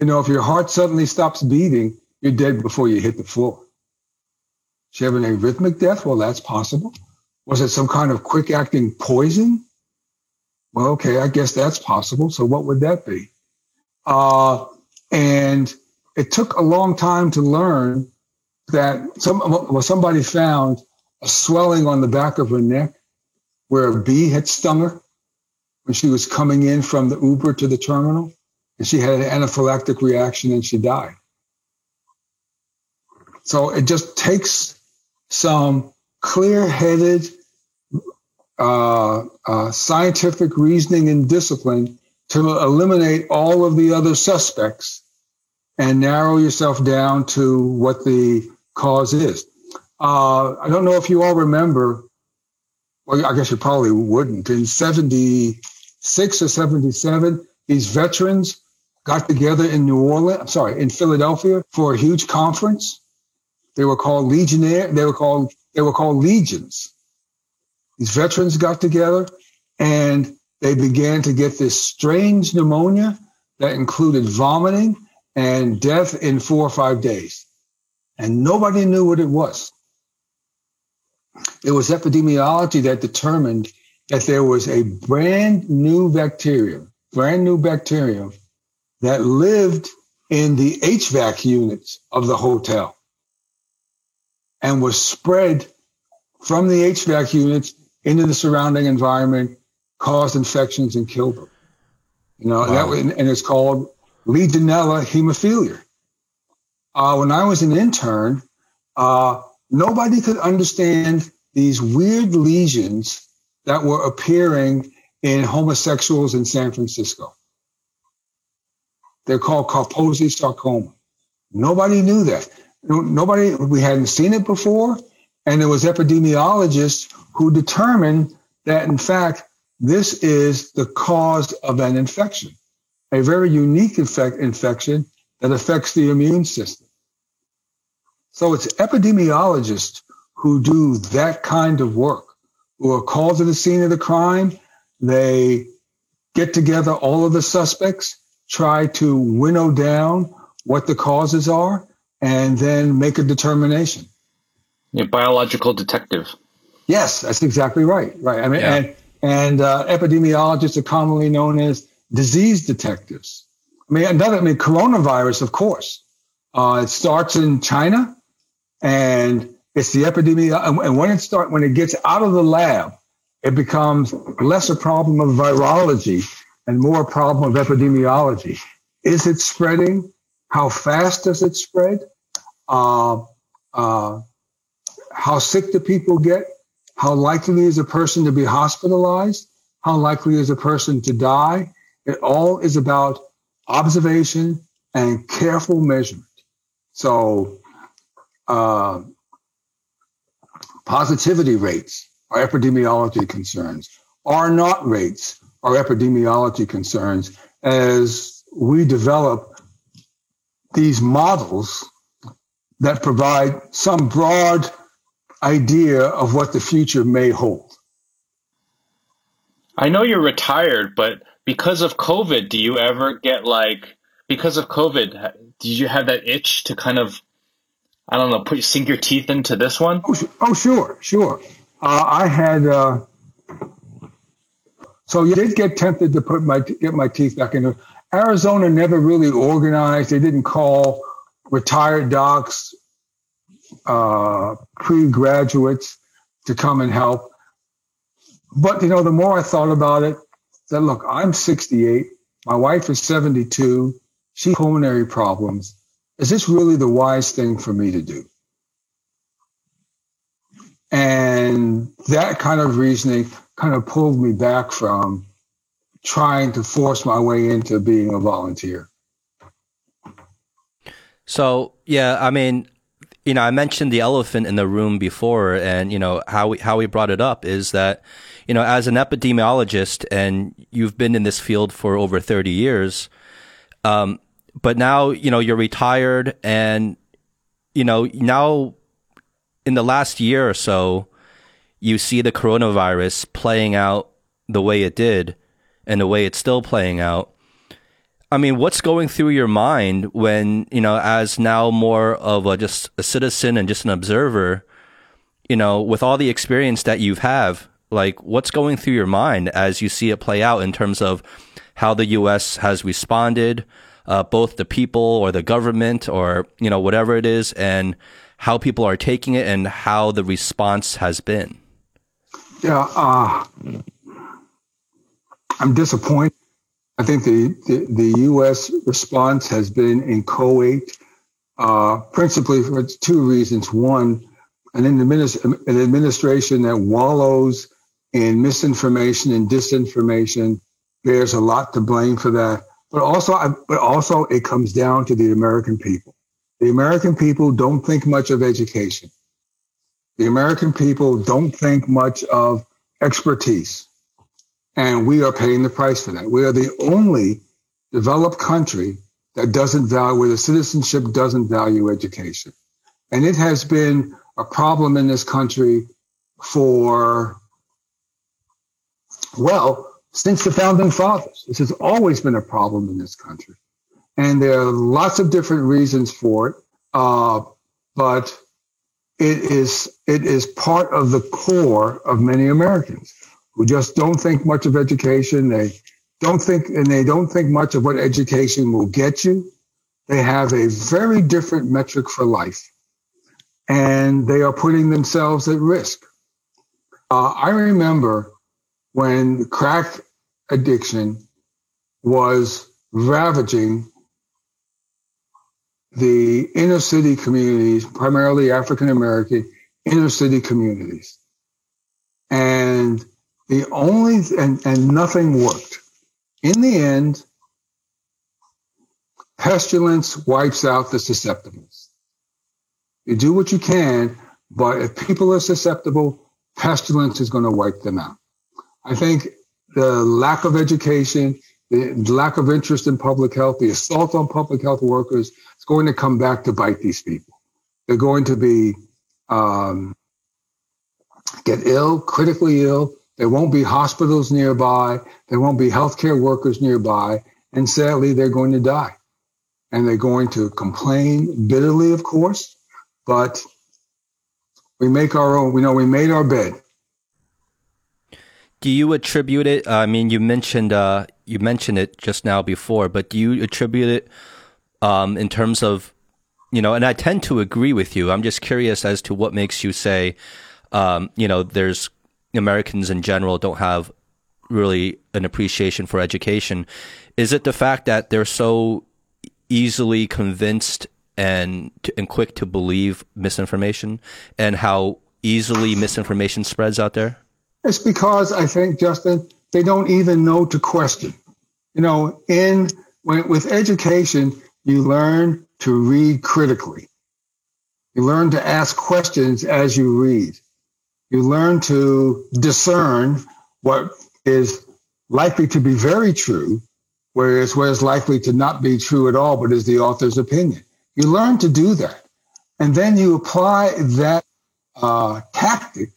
You know, if your heart suddenly stops beating, you're dead before you hit the floor. She have an arrhythmic death? Well, that's possible. Was it some kind of quick acting poison? Well, okay, I guess that's possible. So what would that be? Uh, and it took a long time to learn that some, well, somebody found a swelling on the back of her neck where a bee had stung her when she was coming in from the Uber to the terminal. And she had an anaphylactic reaction and she died. So it just takes some clear headed, uh, uh, scientific reasoning and discipline to eliminate all of the other suspects and narrow yourself down to what the cause is. Uh, I don't know if you all remember, well, I guess you probably wouldn't. In 76 or 77, these veterans got together in New Orleans, I'm sorry, in Philadelphia for a huge conference. They were called Legionnaire. They were called, they were called legions. These veterans got together and they began to get this strange pneumonia that included vomiting and death in four or five days. And nobody knew what it was. It was epidemiology that determined that there was a brand new bacterium, brand new bacterium that lived in the HVAC units of the hotel and was spread from the HVAC units into the surrounding environment, caused infections and killed them. You know, and that was, and it's called Legionella pneumophila. Uh, when I was an intern, uh, nobody could understand these weird lesions that were appearing in homosexuals in San Francisco. They're called Kaposi sarcoma. Nobody knew that. Nobody, we hadn't seen it before. And there was epidemiologists who determined that, in fact, this is the cause of an infection, a very unique infec- infection that affects the immune system. So it's epidemiologists who do that kind of work, who are called to the scene of the crime. They get together all of the suspects, try to winnow down what the causes are, and then make a determination. A biological detective. Yes, that's exactly right. Right. I mean, yeah. and, and uh, epidemiologists are commonly known as disease detectives. I mean, another, I mean, coronavirus, of course. Uh, it starts in China, and it's the epidemic. And when it start, when it gets out of the lab, it becomes less a problem of virology and more a problem of epidemiology. Is it spreading? How fast does it spread? Uh, uh, how sick do people get? How likely is a person to be hospitalized? How likely is a person to die? It all is about observation and careful measurement. So, uh, positivity rates are epidemiology concerns. R naught rates are epidemiology concerns as we develop these models that provide some broad idea of what the future may hold. I know you're retired, but because of COVID, do you ever get like, because of COVID, did you have that itch to kind of, I don't know, put sink your teeth into this one? Oh, oh sure, sure. Uh, I had, uh, so you did get tempted to put my get my teeth back into. Arizona never really organized. They didn't call retired docs, uh, pre-graduates to come and help. But you know, the more I thought about it, that look, I'm 68. My wife is 72. She pulmonary problems. Is this really the wise thing for me to do? And that kind of reasoning kind of pulled me back from trying to force my way into being a volunteer. So, yeah, I mean, you know, I mentioned the elephant in the room before, and you know how we how we brought it up is that, you know, as an epidemiologist, and you've been in this field for over thirty years, um, but now you know you're retired, and you know now in the last year or so, you see the coronavirus playing out the way it did, and the way it's still playing out. I mean, what's going through your mind when, you know, as now more of a just a citizen and just an observer, you know, with all the experience that you have, like what's going through your mind as you see it play out in terms of how the U.S. has responded, uh, both the people or the government or, you know, whatever it is, and how people are taking it and how the response has been? Yeah, uh, I'm disappointed I think the, the, the U.S. response has been inchoate, uh, principally for two reasons. One, an, administ- an administration that wallows in misinformation and disinformation bears a lot to blame for that. But also, but also, it comes down to the American people. The American people don't think much of education. The American people don't think much of expertise. And we are paying the price for that. We are the only developed country that doesn't value, where the citizenship doesn't value education. And it has been a problem in this country for, well, since the founding fathers. This has always been a problem in this country. And there are lots of different reasons for it. Uh, but it is, it is part of the core of many Americans who just don't think much of education. They don't think, and they don't think much of what education will get you. They have a very different metric for life, and they are putting themselves at risk. Uh, I remember when crack addiction was ravaging the inner city communities, primarily African American inner city communities. And the only, and, and nothing worked. In the end, pestilence wipes out the susceptibles. You do what you can, but if people are susceptible, pestilence is going to wipe them out. I think the lack of education, the lack of interest in public health, the assault on public health workers is going to come back to bite these people. They're going to be um, get ill, critically ill, there won't be hospitals nearby. There won't be healthcare workers nearby. And sadly, they're going to die. And they're going to complain bitterly, of course, but we make our own, we know we made our bed do you attribute it? I mean, you mentioned uh, you mentioned it just now before, but do you attribute it um, in terms of you know? And I tend to agree with you. I'm just curious as to what makes you say, um, you know, there's Americans in general don't have really an appreciation for education. Is it the fact that they're so easily convinced and and quick to believe misinformation, and how easily misinformation spreads out there? It's because I think, Justin, they don't even know to question. You know, in when, with education, you learn to read critically. You learn to ask questions as you read. You learn to discern what is likely to be very true, whereas what is likely to not be true at all, but is the author's opinion. You learn to do that. And then you apply that uh, tactic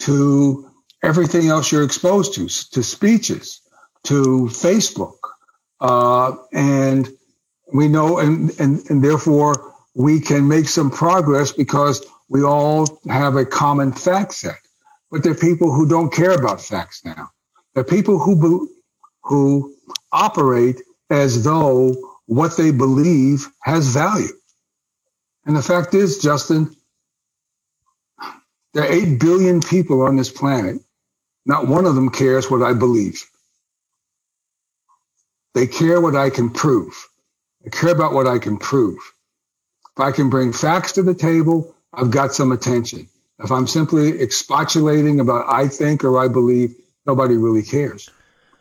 to everything else you're exposed to, to speeches, to Facebook. Uh, and we know, and, and, and therefore we can make some progress because we all have a common fact set. But there are people who don't care about facts now. There are people who, who operate as though what they believe has value. And the fact is, Justin, there are 8 billion people on this planet. Not one of them cares what I believe. They care what I can prove. They care about what I can prove. If I can bring facts to the table, I've got some attention. If I'm simply expostulating about I think or I believe, nobody really cares.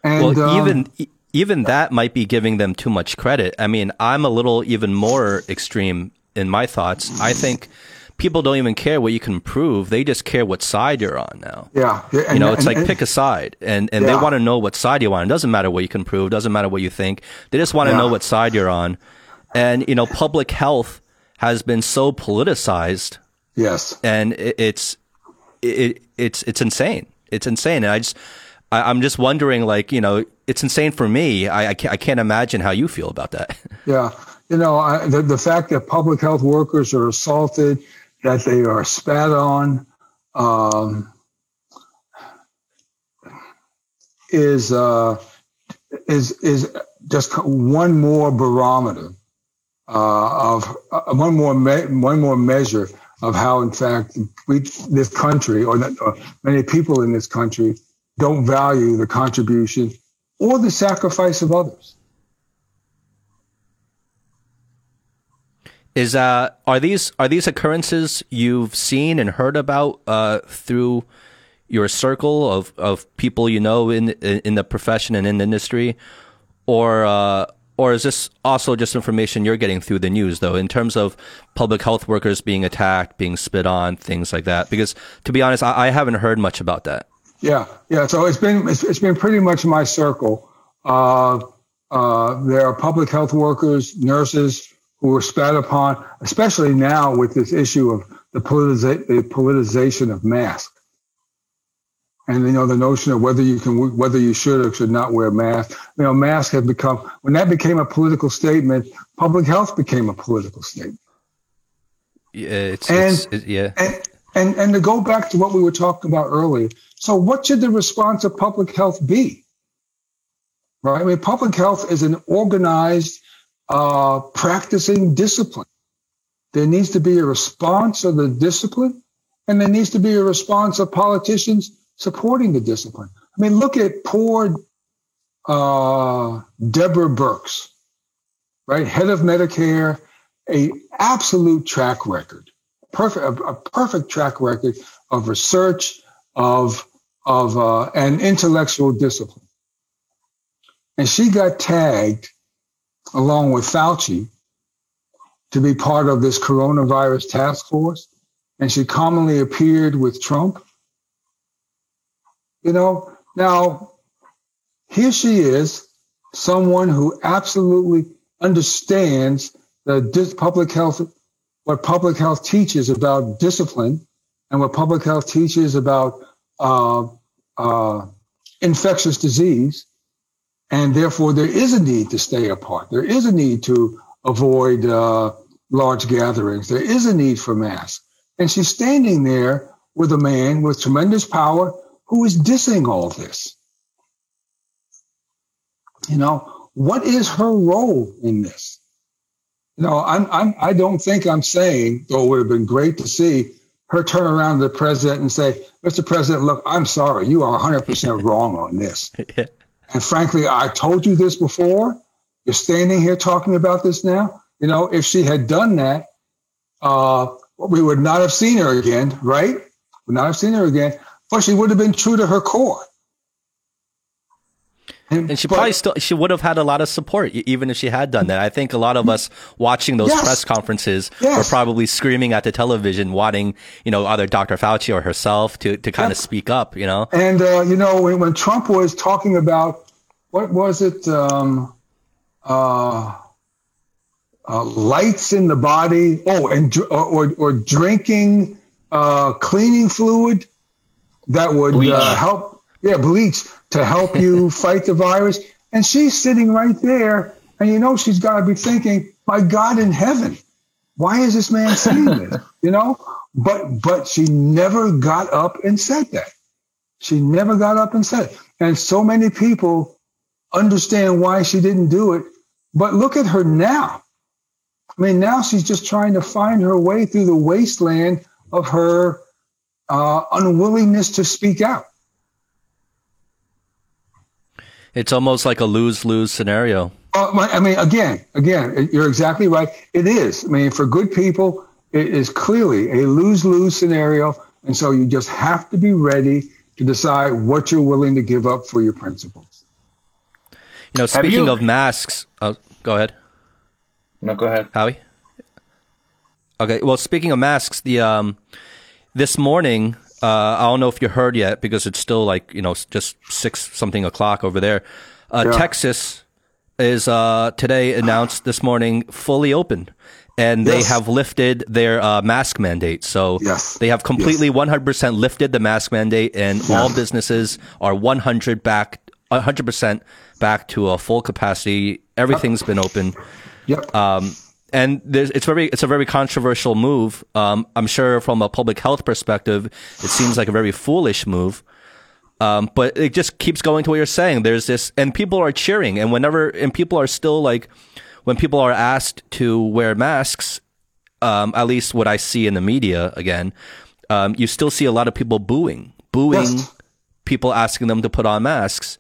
And well, even um, even that might be giving them too much credit. I mean, I'm a little even more extreme in my thoughts. I think people don't even care what you can prove; they just care what side you're on now. Yeah, and, you know, it's and, like and, pick a side, and and yeah. they want to know what side you're on. It doesn't matter what you can prove; doesn't matter what you think. They just want to yeah. know what side you're on. And you know, public health has been so politicized. Yes, and it, it's it, it's it's insane. It's insane, and I just I, am just wondering, like you know, it's insane for me. I I can't, I can't imagine how you feel about that. Yeah, you know, I, the the fact that public health workers are assaulted, that they are spat on, um, is uh, is is just one more barometer uh, of uh, one more me- one more measure of how, in fact, we this country or, or many people in this country don't value the contribution or the sacrifice of others. Is uh are these are these occurrences you've seen and heard about uh, through your circle of, of people you know in in the profession and in the industry, or uh, or is this also just information you're getting through the news though in terms of public health workers being attacked, being spit on, things like that? Because to be honest, I, I haven't heard much about that. Yeah, yeah. So it's been it's, it's been pretty much my circle. Uh, uh, there are public health workers, nurses who were spat upon, especially now with this issue of the, politiza- the politicization of masks, and you know the notion of whether you can whether you should or should not wear a mask. You know, masks have become when that became a political statement, public health became a political statement. Yeah, it's, and, it's, yeah. And, and and to go back to what we were talking about earlier, so what should the response of public health be? Right? I mean, public health is an organized, uh, practicing discipline. There needs to be a response of the discipline, and there needs to be a response of politicians supporting the discipline. I mean, look at poor uh, Deborah Birx, right? Head of Medicare, a absolute track record, perfect, a, a perfect track record of research, of of uh, an intellectual discipline. And she got tagged along with Fauci to be part of this coronavirus task force. And she commonly appeared with Trump. You know, now here she is, someone who absolutely understands the public health, what public health teaches about discipline and what public health teaches about uh, uh, infectious disease, and therefore there is a need to stay apart. There is a need to avoid uh, large gatherings. There is a need for masks. And she's standing there with a man with tremendous power who is dissing all this. You know, what is her role in this? You know, I'm, I'm, I don't think I'm saying, though it would have been great to see her turn around to the president and say, Mr. President, look, I'm sorry, you are 100% wrong on this. And frankly, I told you this before. You're standing here talking about this now. You know, if she had done that, uh, we would not have seen her again, right? Would not have seen her again, but she would have been true to her core. And she but, probably still she would have had a lot of support even if she had done that. I think a lot of us watching those yes, press conferences yes. were probably screaming at the television, wanting you know either Dr. Fauci or herself to to kind of speak up. You know, and uh, you know when, when Trump was talking about what was it, um, uh, uh, lights in the body, oh, and or or drinking uh, cleaning fluid that would uh, help, yeah, bleach to help you fight the virus. And she's sitting right there, and you know she's got to be thinking, "My God in heaven, why is this man saying this?" You know, but but she never got up and said that. She never got up and said it. And so many people understand why she didn't do it. But look at her now. I mean, now she's just trying to find her way through the wasteland of her uh, unwillingness to speak out. It's almost like a lose lose scenario. Uh, I mean, again, again, you're exactly right. It is. I mean, for good people, it is clearly a lose lose scenario. And so you just have to be ready to decide what you're willing to give up for your principles. You know, speaking you, of masks, oh, go ahead. No, go ahead. Howie? Okay. Well, speaking of masks, the um, this morning, uh, I don't know if you heard yet because it's still like you know just six something o'clock over there. Uh, yeah. Texas is uh, today announced this morning fully open, and yes. they have lifted their uh, mask mandate. So yes. they have completely one hundred percent lifted the mask mandate, and yeah. all businesses are one hundred back, one hundred percent back to a full capacity. Everything's been open. Yep. Um, and it's very it's a very controversial move. Um, I'm sure from a public health perspective, it seems like a very foolish move. Um, but it just keeps going to what you're saying. There's this, and people are cheering, and whenever and people are still like, when people are asked to wear masks, um, at least what I see in the media again, um, you still see a lot of people booing, booing yes. people asking them to put on masks,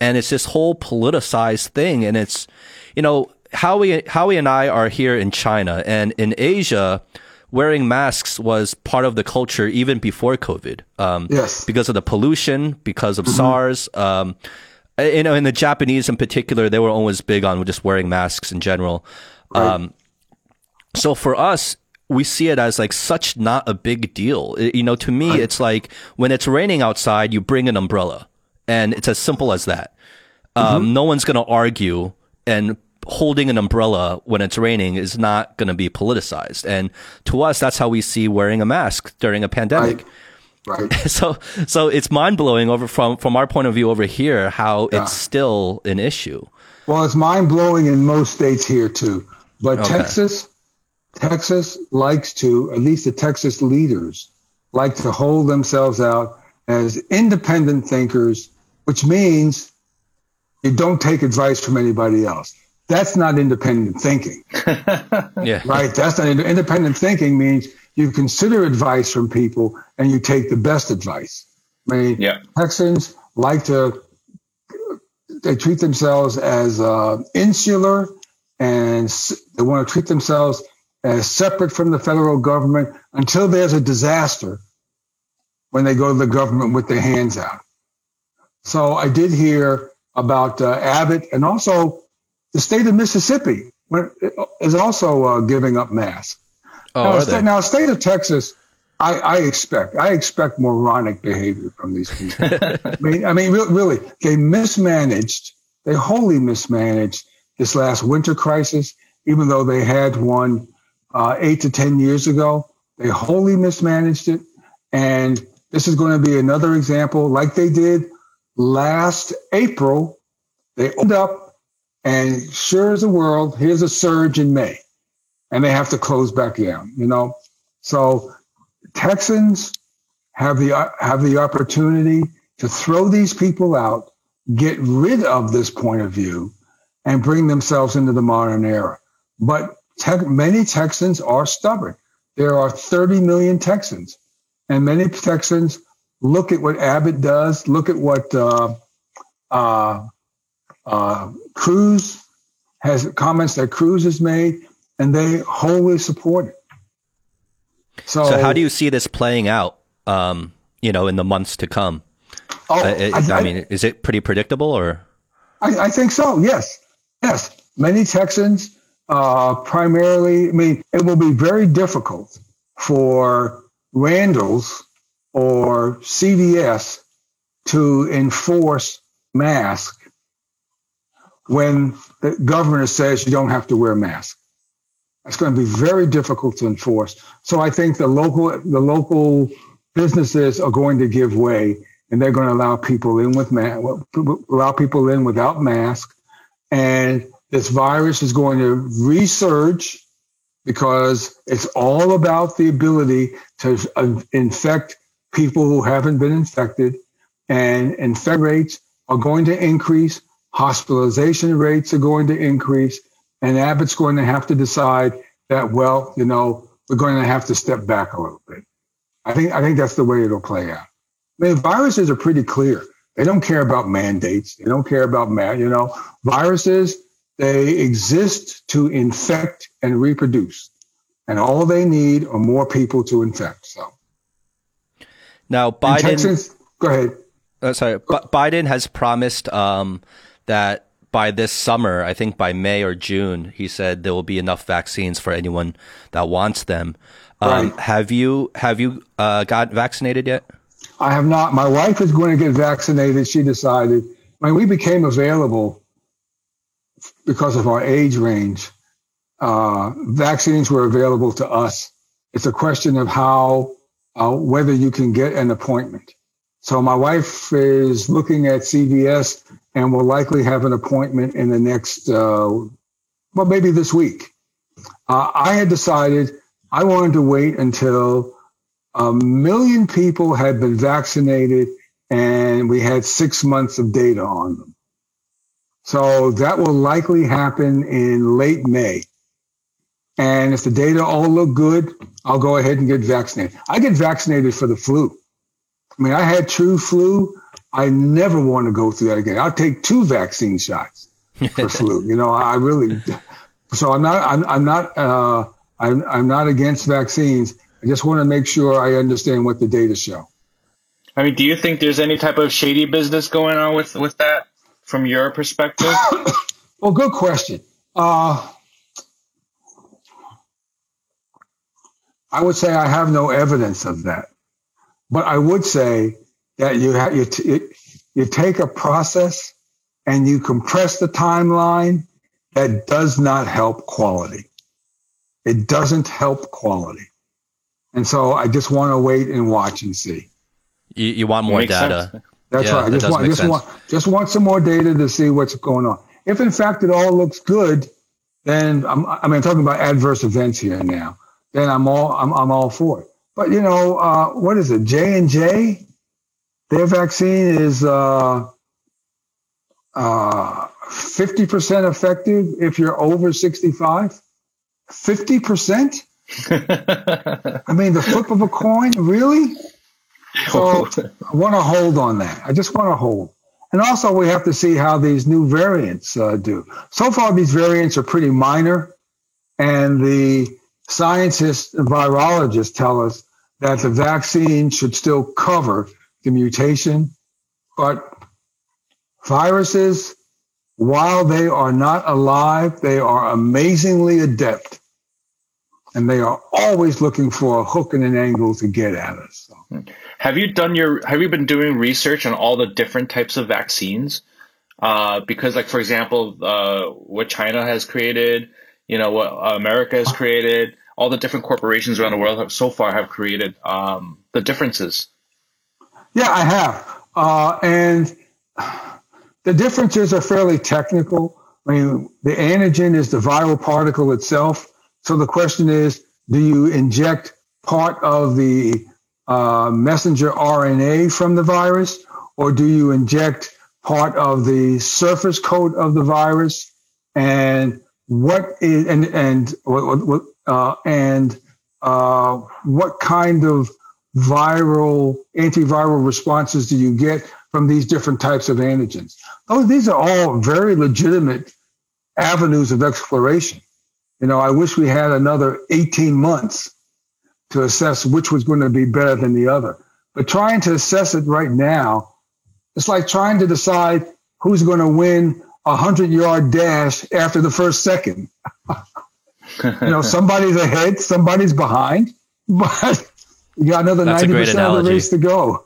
and it's this whole politicized thing, and it's, you know Howie, Howie and I are here in China and in Asia, wearing masks was part of the culture even before COVID. Um, yes. Because of the pollution, because of mm-hmm. SARS. Um, you know, in the Japanese in particular, they were always big on just wearing masks in general. Right. Um, so for us, we see it as like such not a big deal. It, you know, to me, right. it's like when it's raining outside, you bring an umbrella and it's as simple as that. Um, mm-hmm. No one's going to argue and holding an umbrella when it's raining is not going to be politicized. And to us, that's how we see wearing a mask during a pandemic. Right. right. So, so it's mind blowing over from, from our point of view over here, how yeah. it's still an issue. Well, it's mind blowing in most states here too. But okay. Texas, Texas likes to, at least the Texas leaders like to hold themselves out as independent thinkers, which means you don't take advice from anybody else. That's not independent thinking. yeah. Right? That's not independent thinking means you consider advice from people and you take the best advice. I mean, yeah. Texans like to they treat themselves as uh, insular and they want to treat themselves as separate from the federal government until there's a disaster when they go to the government with their hands out. So I did hear about uh, Abbott and also the state of Mississippi is also uh, giving up masks. Oh, now, are state, now, state of Texas, I, I, expect I expect moronic behavior from these people. I mean, I mean, really, they mismanaged, they wholly mismanaged this last winter crisis. Even though they had one uh, eight to ten years ago, they wholly mismanaged it, and this is going to be another example, like they did last April. They opened up and sure as the world, here's a surge in May, and they have to close back down. You know, so Texans have the have the opportunity to throw these people out, get rid of this point of view, and bring themselves into the modern era. But many Texans are stubborn. There are 30 million Texans, and many Texans look at what Abbott does, look at what uh, uh, uh, Cruz has comments that Cruz has made, and they wholly support it. So, so how do you see this playing out? Um, you know, in the months to come. Oh, uh, I, I, mean, is it pretty predictable, or? I, I think so. Yes, yes. Many Texans, uh, primarily. I mean, it will be very difficult for Randall's or CVS to enforce mask when the governor says you don't have to wear a mask. It's going to be very difficult to enforce. So I think the local the local businesses are going to give way, and they're going to allow people in with ma- allow people in without masks, and this virus is going to resurge because it's all about the ability to infect people who haven't been infected, and infect rates are going to increase. Hospitalization rates are going to increase and Abbott's going to have to decide that, well, you know, we're going to have to step back a little bit. I think, I think that's the way it'll play out. I mean, viruses are pretty clear. They don't care about mandates. They don't care about, man, you know, viruses, they exist to infect and reproduce. And all they need are more people to infect. So now Biden, Texans, go ahead. Uh, sorry, B- Biden has promised um, that by this summer, I think by May or June, he said there will be enough vaccines for anyone that wants them. Um, right. Have you have you uh, got vaccinated yet? I have not. My wife is going to get vaccinated. She decided when we became available because of our age range. Uh, vaccines were available to us. It's a question of how uh, whether you can get an appointment. So my wife is looking at CVS and will likely have an appointment in the next, uh, well, maybe this week. Uh, I had decided I wanted to wait until a million people had been vaccinated and we had six months of data on them. So that will likely happen in late May. And if the data all look good, I'll go ahead and get vaccinated. I get vaccinated for the flu. I mean, I had true flu. I never want to go through that again. I'll take two vaccine shots for flu. You know, I really. So I'm not. I'm, I'm not. Uh, I'm, I'm not against vaccines. I just want to make sure I understand what the data show. I mean, do you think there's any type of shady business going on with with that from your perspective? well, good question. Uh, I would say I have no evidence of that, but I would say that you have, you, t- you take a process and you compress the timeline that does not help quality. It doesn't help quality. And so I just want to wait and watch and see. You, you want more data. Sense. That's yeah, right. I just want, just want, just want some more data to see what's going on. If in fact it all looks good, then I'm, I mean, I'm talking about adverse events here now. Then I'm all, I'm, I'm all for it. But you know, uh, what is it? J and J their vaccine is uh, uh, 50% effective if you're over 65. 50%? I mean, the flip of a coin, really? So I want to hold on that. I just want to hold. And also, we have to see how these new variants uh, do. So far, these variants are pretty minor, and the scientists and virologists tell us that the vaccine should still cover the mutation. But viruses, while they are not alive, they are amazingly adept. And they are always looking for a hook and an angle to get at us. So. Have you done your, have you been doing research on all the different types of vaccines? Uh, because like, for example, uh, what China has created, you know, what America has created, all the different corporations around the world have so far have created, um, the differences. Yeah, I have. Uh, and the differences are fairly technical. I mean, the antigen is the viral particle itself. So the question is, do you inject part of the uh, messenger RNA from the virus, or do you inject part of the surface coat of the virus? And what is and and uh, and uh, what kind of viral antiviral responses do you get from these different types of antigens? Oh, these are all very legitimate avenues of exploration. You know, I wish we had another 18 months to assess which was going to be better than the other. But trying to assess it right now, it's like trying to decide who's going to win a hundred yard dash after the first second. you know, somebody's ahead, somebody's behind, but you got another ninety percent of the race to go.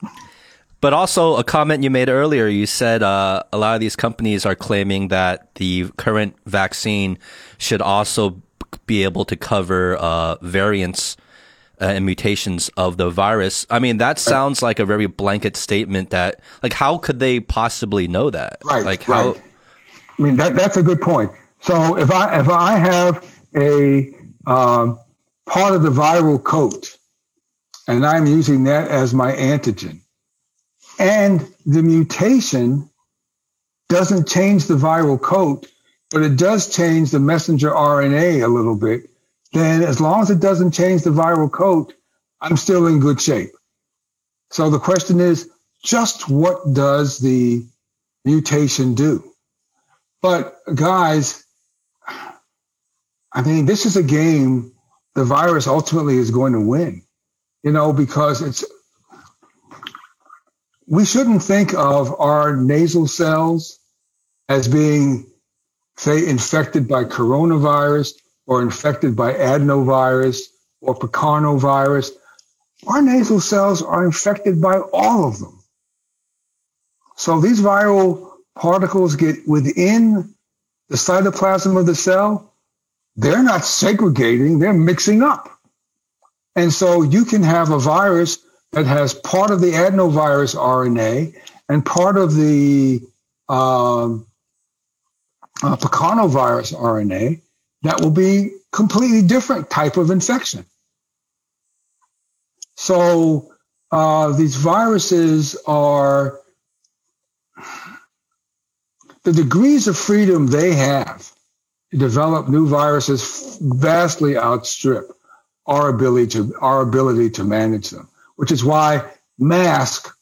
but also a comment you made earlier, you said uh, a lot of these companies are claiming that the current vaccine should also be able to cover uh, variants uh, and mutations of the virus. I mean, that sounds like a very blanket statement. That like, how could they possibly know that? Right. Like how? Right. I mean, that that's a good point. So if I if I have a um, part of the viral coat, and I'm using that as my antigen, and the mutation doesn't change the viral coat, but it does change the messenger RNA a little bit, then as long as it doesn't change the viral coat, I'm still in good shape. So the question is, just what does the mutation do? But guys, I mean, this is a game the virus ultimately is going to win, you know, because it's, we shouldn't think of our nasal cells as being, say, infected by coronavirus or infected by adenovirus or picornavirus. Our nasal cells are infected by all of them. So these viral particles get within the cytoplasm of the cell. They're not segregating, they're mixing up. And so you can have a virus that has part of the adenovirus RNA and part of the um, uh, RNA that will be completely different type of infection. So uh, these viruses are the degrees of freedom they have develop new viruses vastly outstrip our ability to our ability to manage them, which is why masks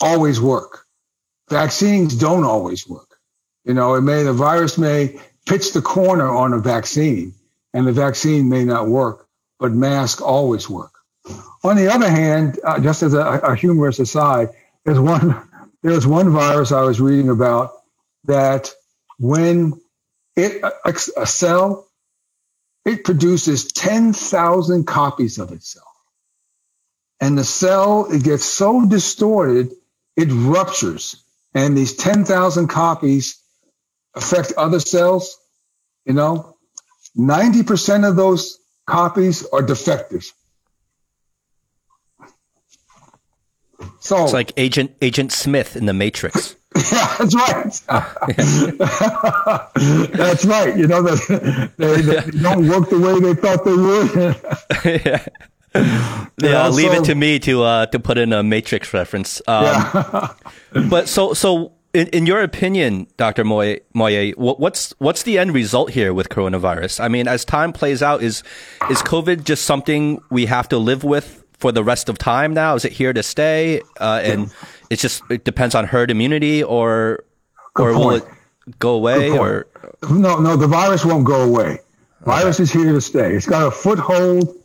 always work. Vaccines don't always work. You know, it may the virus may pitch the corner on a vaccine, and the vaccine may not work, but masks always work. On the other hand, uh, just as a, a, humorous aside, there's one there's one virus I was reading about that when it a, a cell it produces 10,000 copies of itself. And the cell, it gets so distorted, it ruptures. And these 10,000 copies affect other cells, you know, 90% of those copies are defective. So it's like Agent Agent Smith in the Matrix. Yeah, that's right. that's right. You know, they, they, they, don't work the way they thought they would. yeah. Yeah, leave it to me to uh, to put in a Matrix reference. Um, yeah. but so so in, in your opinion, Dr. Moyé, Moyé, what's what's the end result here with coronavirus? I mean, as time plays out, is is COVID just something we have to live with for the rest of time now? Is it here to stay? Uh, and it's just it depends on herd immunity, or Good or point. will it go away? Or no, no, the virus won't go away. Virus okay. is here to stay. It's got a foothold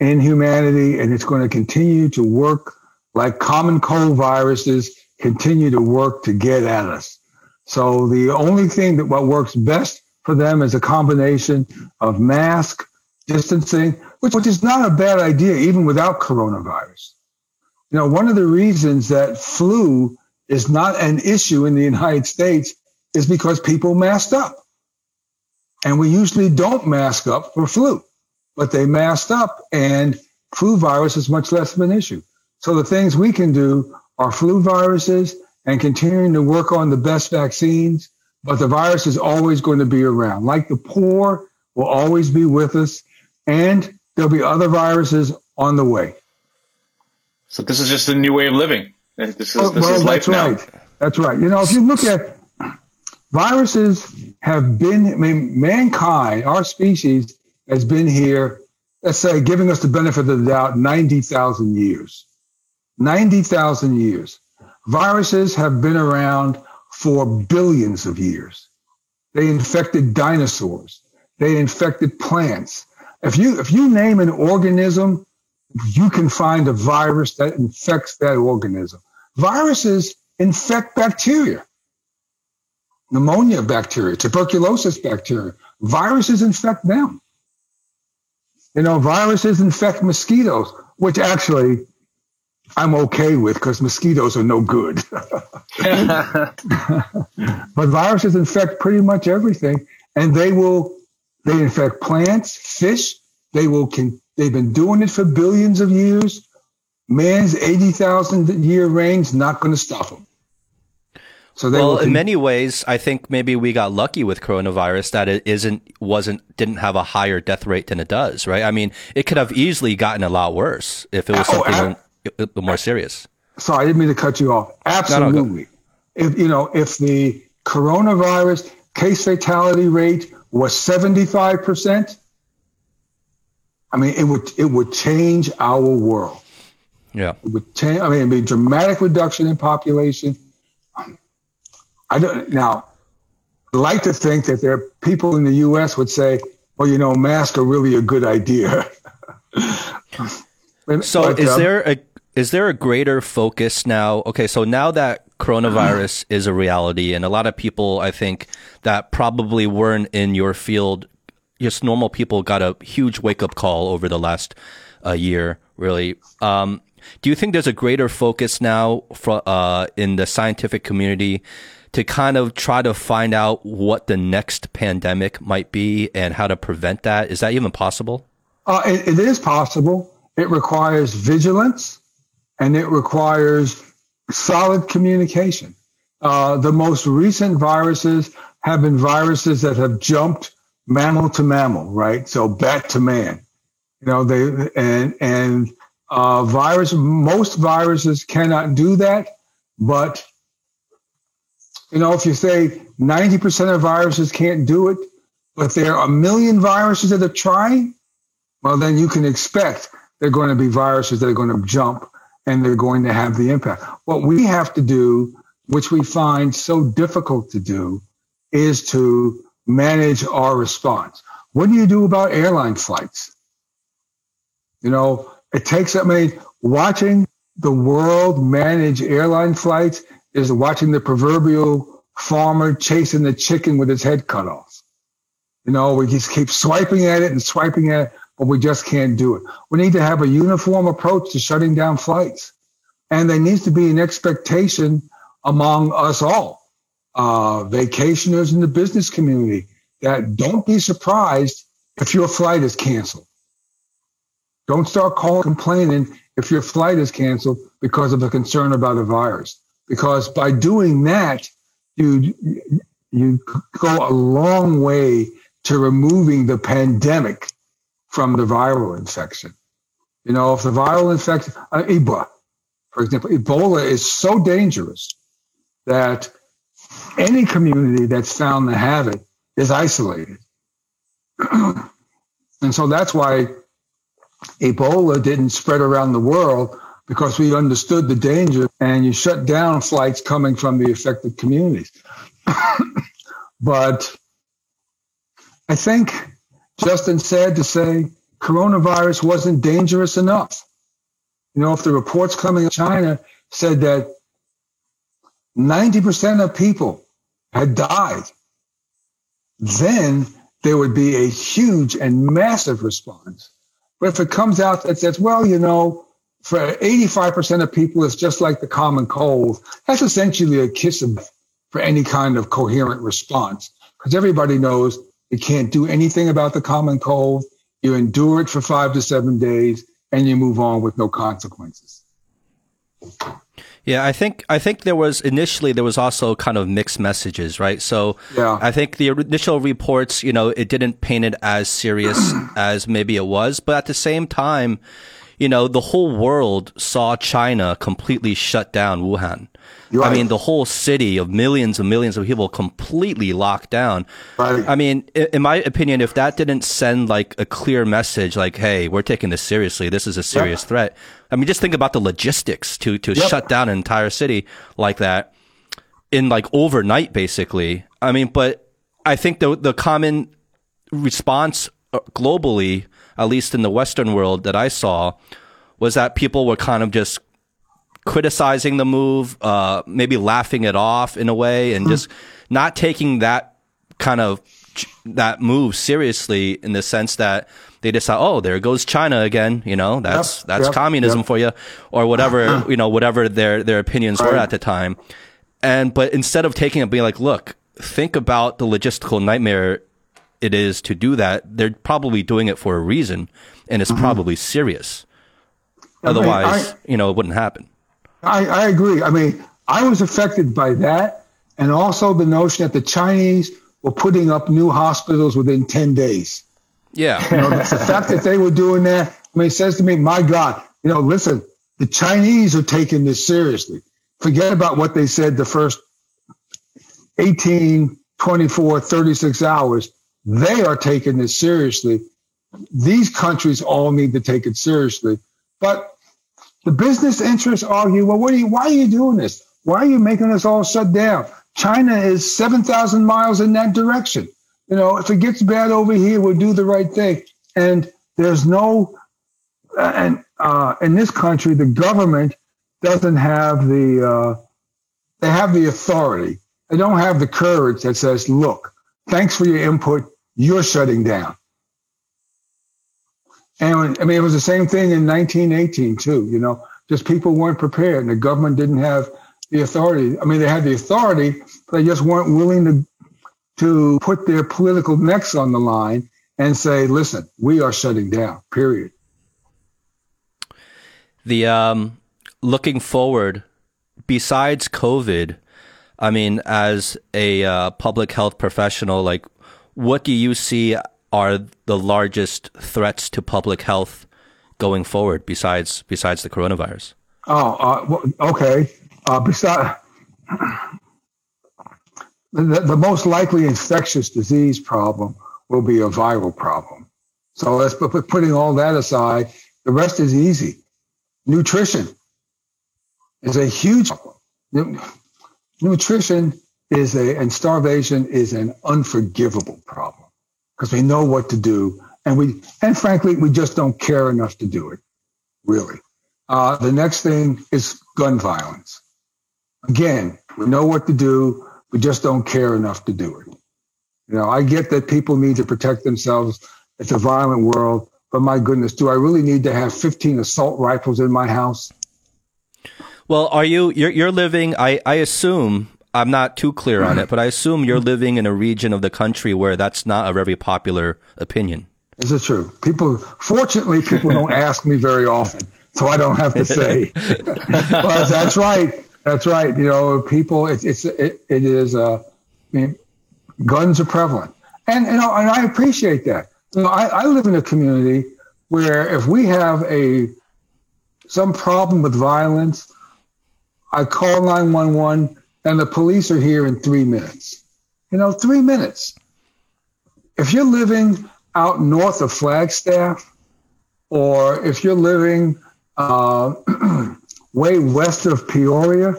in humanity, and it's going to continue to work like common cold viruses continue to work to get at us. So the only thing that what works best for them is a combination of mask, distancing, which, which is not a bad idea even without coronavirus. You know, one of the reasons that flu is not an issue in the United States is because people masked up. And we usually don't mask up for flu, but they masked up and flu virus is much less of an issue. So the things we can do are flu viruses and continuing to work on the best vaccines, but the virus is always going to be around. Like the poor will always be with us, and there'll be other viruses on the way. So this is just a new way of living. This is, this oh, well, is life that's now. right. That's right. You know, if you look at viruses, have been. I mean, mankind, our species, has been here. Let's say, giving us the benefit of the doubt, ninety thousand years. Ninety thousand years. Viruses have been around for billions of years. They infected dinosaurs. They infected plants. If you if you name an organism, you can find a virus that infects that organism. Viruses infect bacteria, pneumonia bacteria, tuberculosis bacteria. Viruses infect them. You know, viruses infect mosquitoes, which actually I'm okay with because mosquitoes are no good. but viruses infect pretty much everything, and they will they infect plants, fish. They will. Con- they've been doing it for billions of years. Man's eighty thousand year reigns not going to stop them. So they well, in many ways, I think maybe we got lucky with coronavirus that it isn't wasn't didn't have a higher death rate than it does, right? I mean, it could have easily gotten a lot worse if it was oh, something ab- more serious. Sorry, I didn't mean to cut you off. Absolutely. No, no, if you know, if the coronavirus case fatality rate was 75%, I mean, it would it would change our world. Yeah. It would change. I mean, it'd be a dramatic reduction in population. I don't now. Like to think that there are people in the U.S. would say, "Well, you know, masks are really a good idea." so, but, is um, there a is there a greater focus now? Okay, so now that coronavirus is a reality, and a lot of people, I think, that probably weren't in your field, just normal people, got a huge wake up call over the last uh, year. Really, um, do you think there's a greater focus now for, uh, in the scientific community to kind of try to find out what the next pandemic might be and how to prevent that? Is that even possible? Uh, it, it is possible. It requires vigilance and it requires solid communication. Uh, the most recent viruses have been viruses that have jumped mammal to mammal, right? So bat to man. You know, they and and uh, virus. Most viruses cannot do that, but you know, if you say ninety percent of viruses can't do it, but there are a million viruses that are trying, well, then you can expect they're going to be viruses that are going to jump and they're going to have the impact. What we have to do, which we find so difficult to do, is to manage our response. What do you do about airline flights? You know, it takes, I mean, watching the world manage airline flights is watching the proverbial farmer chasing the chicken with his head cut off. You know, we just keep swiping at it and swiping at it but we just can't do it. We need to have a uniform approach to shutting down flights. And there needs to be an expectation among us all, uh, vacationers in the business community, that don't be surprised if your flight is canceled. Don't start calling complaining if your flight is canceled because of a concern about a virus. Because by doing that, you you go a long way to removing the pandemic from the viral infection. You know, if the viral infection, uh, Ebola, for example, Ebola is so dangerous that any community that's found to have it is isolated. and so that's why Ebola didn't spread around the world because we understood the danger and you shut down flights coming from the affected communities. but I think Justin said to say coronavirus wasn't dangerous enough. You know, if the reports coming of China said that 90% of people had died, then there would be a huge and massive response. But if it comes out that says, well, you know, for 85% of people, it's just like the common cold, that's essentially a kiss of death for any kind of coherent response because everybody knows you can't do anything about the common cold. You endure it for five to seven days and you move on with no consequences. Yeah, I think I think there was initially there was also kind of mixed messages, right? So yeah. I think the initial reports, you know, it didn't paint it as serious as maybe it was, but at the same time, you know, the whole world saw China completely shut down Wuhan. Right. I mean, the whole city of millions and millions of people completely locked down. Right. I mean, in my opinion, if that didn't send like a clear message, like, "Hey, we're taking this seriously. This is a serious threat." I mean, just think about the logistics to to Yep. shut down an entire city like that in like overnight, basically. I mean, but I think the the common response uh, globally, at least in the Western world that I saw, was that people were kind of just criticizing the move, uh, maybe laughing it off in a way, and just not taking that kind of that move seriously in the sense that they decide, oh, there goes China again. You know, that's Yep, that's yep, communism yep. for you, or whatever you know, whatever their their opinions were at the time. And but instead of taking it, being like, look, think about the logistical nightmare it is to do that. They're probably doing it for a reason, and it's probably serious. mean, Otherwise, I- you know, it wouldn't happen. I, I agree. I mean, I was affected by that, and also the notion that the Chinese were putting up new hospitals within 10 days. Yeah. You know, the fact that they were doing that, I mean, it says to me, my God, you know, listen, the Chinese are taking this seriously. Forget about what they said the first 18, 24, 36 hours. They are taking this seriously. These countries all need to take it seriously. But the business interests argue, well, what are you, why are you doing this? Why are you making us all shut down? China is 7,000 miles in that direction. You know, if it gets bad over here, we'll do the right thing. And there's no, uh, and uh, in this country, the government doesn't have the, uh, they have the authority. They don't have the courage that says, look, thanks for your input. You're shutting down. And I mean, it was the same thing in 1918 too. You know, just people weren't prepared, and the government didn't have the authority. I mean, they had the authority, but they just weren't willing to to put their political necks on the line and say, "Listen, we are shutting down." Period. The um, looking forward, besides COVID, I mean, as a uh, public health professional, like, what do you see are the largest threats to public health going forward besides besides the coronavirus? Oh, uh, well, okay. Uh, besides, the, the most likely infectious disease problem will be a viral problem. So let's put- putting all that aside, the rest is easy. Nutrition is a huge problem. Nutrition is a, and starvation is an unforgivable problem because we know what to do. And we, and frankly, we just don't care enough to do it, really. Uh, the next thing is gun violence. Again, we know what to do. We just don't care enough to do it. You know, I get that people need to protect themselves. It's a violent world, but my goodness, do I really need to have 15 assault rifles in my house? Well, are you you're you're living? I I assume I'm not too clear on it, but I assume you're living in a region of the country where that's not a very popular opinion. Is it true? People, fortunately, people don't ask me very often, so I don't have to say. but that's right. That's right. You know, people, it's, it's, it, it is, uh, I mean, guns are prevalent. And, you know, and I appreciate that. You know, I, I live in a community where if we have a, some problem with violence, I call 911 and the police are here in three minutes. You know, three minutes. If you're living out north of Flagstaff, or if you're living uh, way west of Peoria,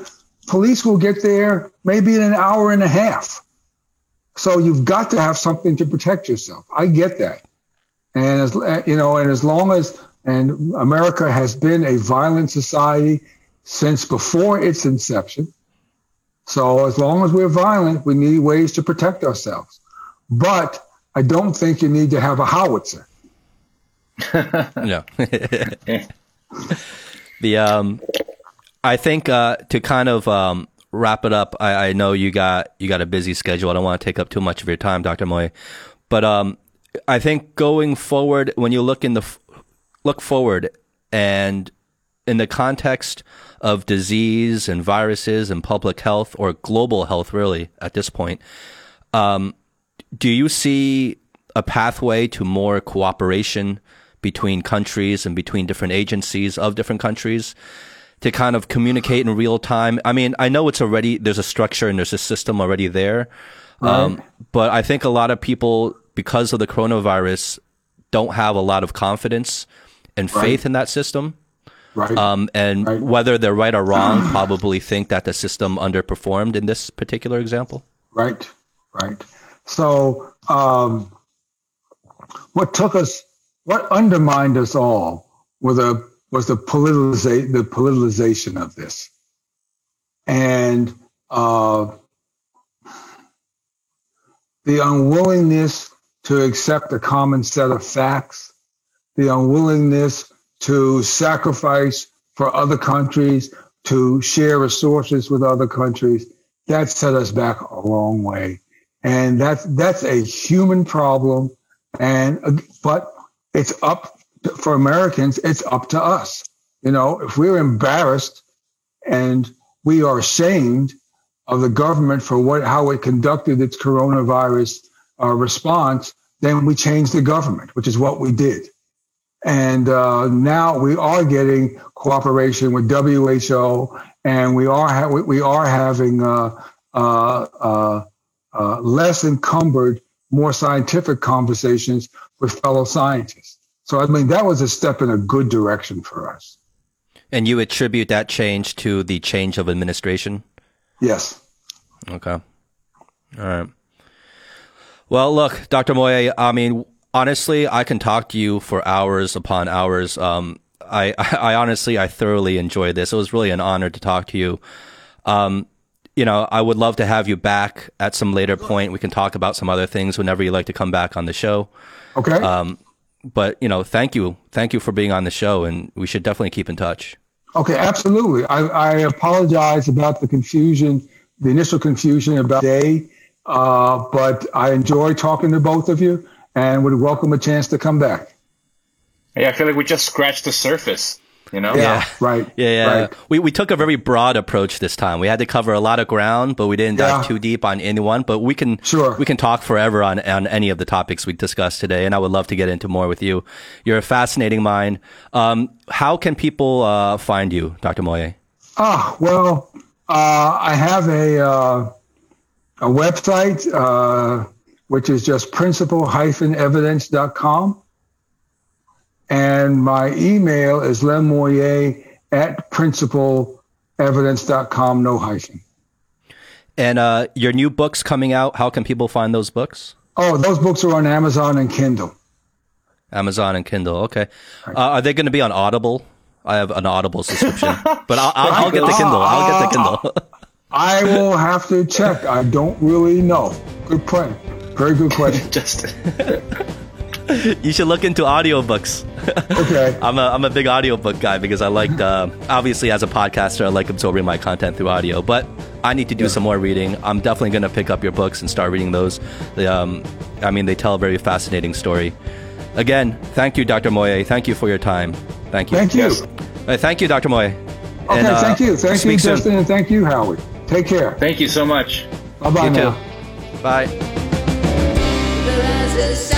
police will get there maybe in an hour and a half. So you've got to have something to protect yourself. I get that, and as you know, and as long as and America has been a violent society since before its inception. So as long as we're violent, we need ways to protect ourselves. But I don't think you need to have a howitzer. Yeah. the um, I think uh, to kind of um, wrap it up. I, I know you got you got a busy schedule. I don't want to take up too much of your time, Doctor Moy, but um, I think going forward, when you look in the f- look forward and in the context of disease and viruses and public health or global health, really at this point, um, do you see a pathway to more cooperation between countries and between different agencies of different countries to kind of communicate in real time. I mean, I know it's already, there's a structure and there's a system already there. Um, but I think a lot of people, because of the coronavirus, don't have a lot of confidence and faith Right. in that system. Right. Um, and Right. whether they're right or wrong, probably think that the system underperformed in this particular example. Right, right. So, um, what took us, what undermined us all, was a was the politiza- the politicization of this, and uh, the unwillingness to accept a common set of facts, the unwillingness to sacrifice for other countries, to share resources with other countries that set us back a long way. And that's, that's a human problem. And, uh, but it's up for Americans, it's up to us. You know, if we're embarrassed and we are ashamed of the government for what, how it conducted its coronavirus uh, response, then we change the government, which is what we did. And uh, now we are getting cooperation with WHO, and we are ha- we- are having uh, uh, uh, uh, less encumbered, more scientific conversations with fellow scientists. So I mean that was a step in a good direction for us. And you attribute that change to the change of administration? Yes. Okay. All right. Well, look, Dr. Moyé, I mean, honestly, I can talk to you for hours upon hours. Um, I, I honestly, I thoroughly enjoyed this. It was really an honor to talk to you. Um, you know, I would love to have you back at some later point. We can talk about some other things whenever you like to come back on the show. Okay. Um, but you know, thank you, thank you for being on the show, and we should definitely keep in touch. Okay, absolutely. I, I apologize about the confusion, the initial confusion about day, uh, but I enjoy talking to both of you and would welcome a chance to come back. Yeah, I feel like we just scratched the surface. You know? Yeah, right. Yeah, yeah. Right. We we took a very broad approach this time. We had to cover a lot of ground, but we didn't dive too deep on any one. But we can Sure. we can talk forever on on any of the topics we discussed today, and I would love to get into more with you. You're a fascinating mind. Um, how can people uh, find you, Dr. Moyé? Ah, well, uh, I have a uh, a website uh, which is just principal-evidence.com, and my email is lemoyer at principal-evidence.com, no hyphen. And uh, your new books coming out. How can people find those books? Oh, those books are on Amazon and Kindle. Amazon and Kindle. Okay. Uh, are they going to be on Audible? I have an Audible subscription, but I'll, I'll, I'll get the Kindle. I'll get the Kindle. I will have to check. I don't really know. Good point. Very good question. Justin. you should look into audiobooks. Okay. I'm a I'm a big audiobook guy because I like uh, obviously as a podcaster I like absorbing my content through audio, but I need to do some more reading. I'm definitely going to pick up your books and start reading those. They, um, I mean, they tell a very fascinating story. Again, thank you, Dr. Moyé. Thank you for your time. Thank you. Thank you. Yes. Uh, thank you, Dr. Moyé. Okay, And, uh, thank you. Thank you, speak soon. Justin, and thank you, Howard. Take care. thank you so much. Bye bye You now. too. Bye. The see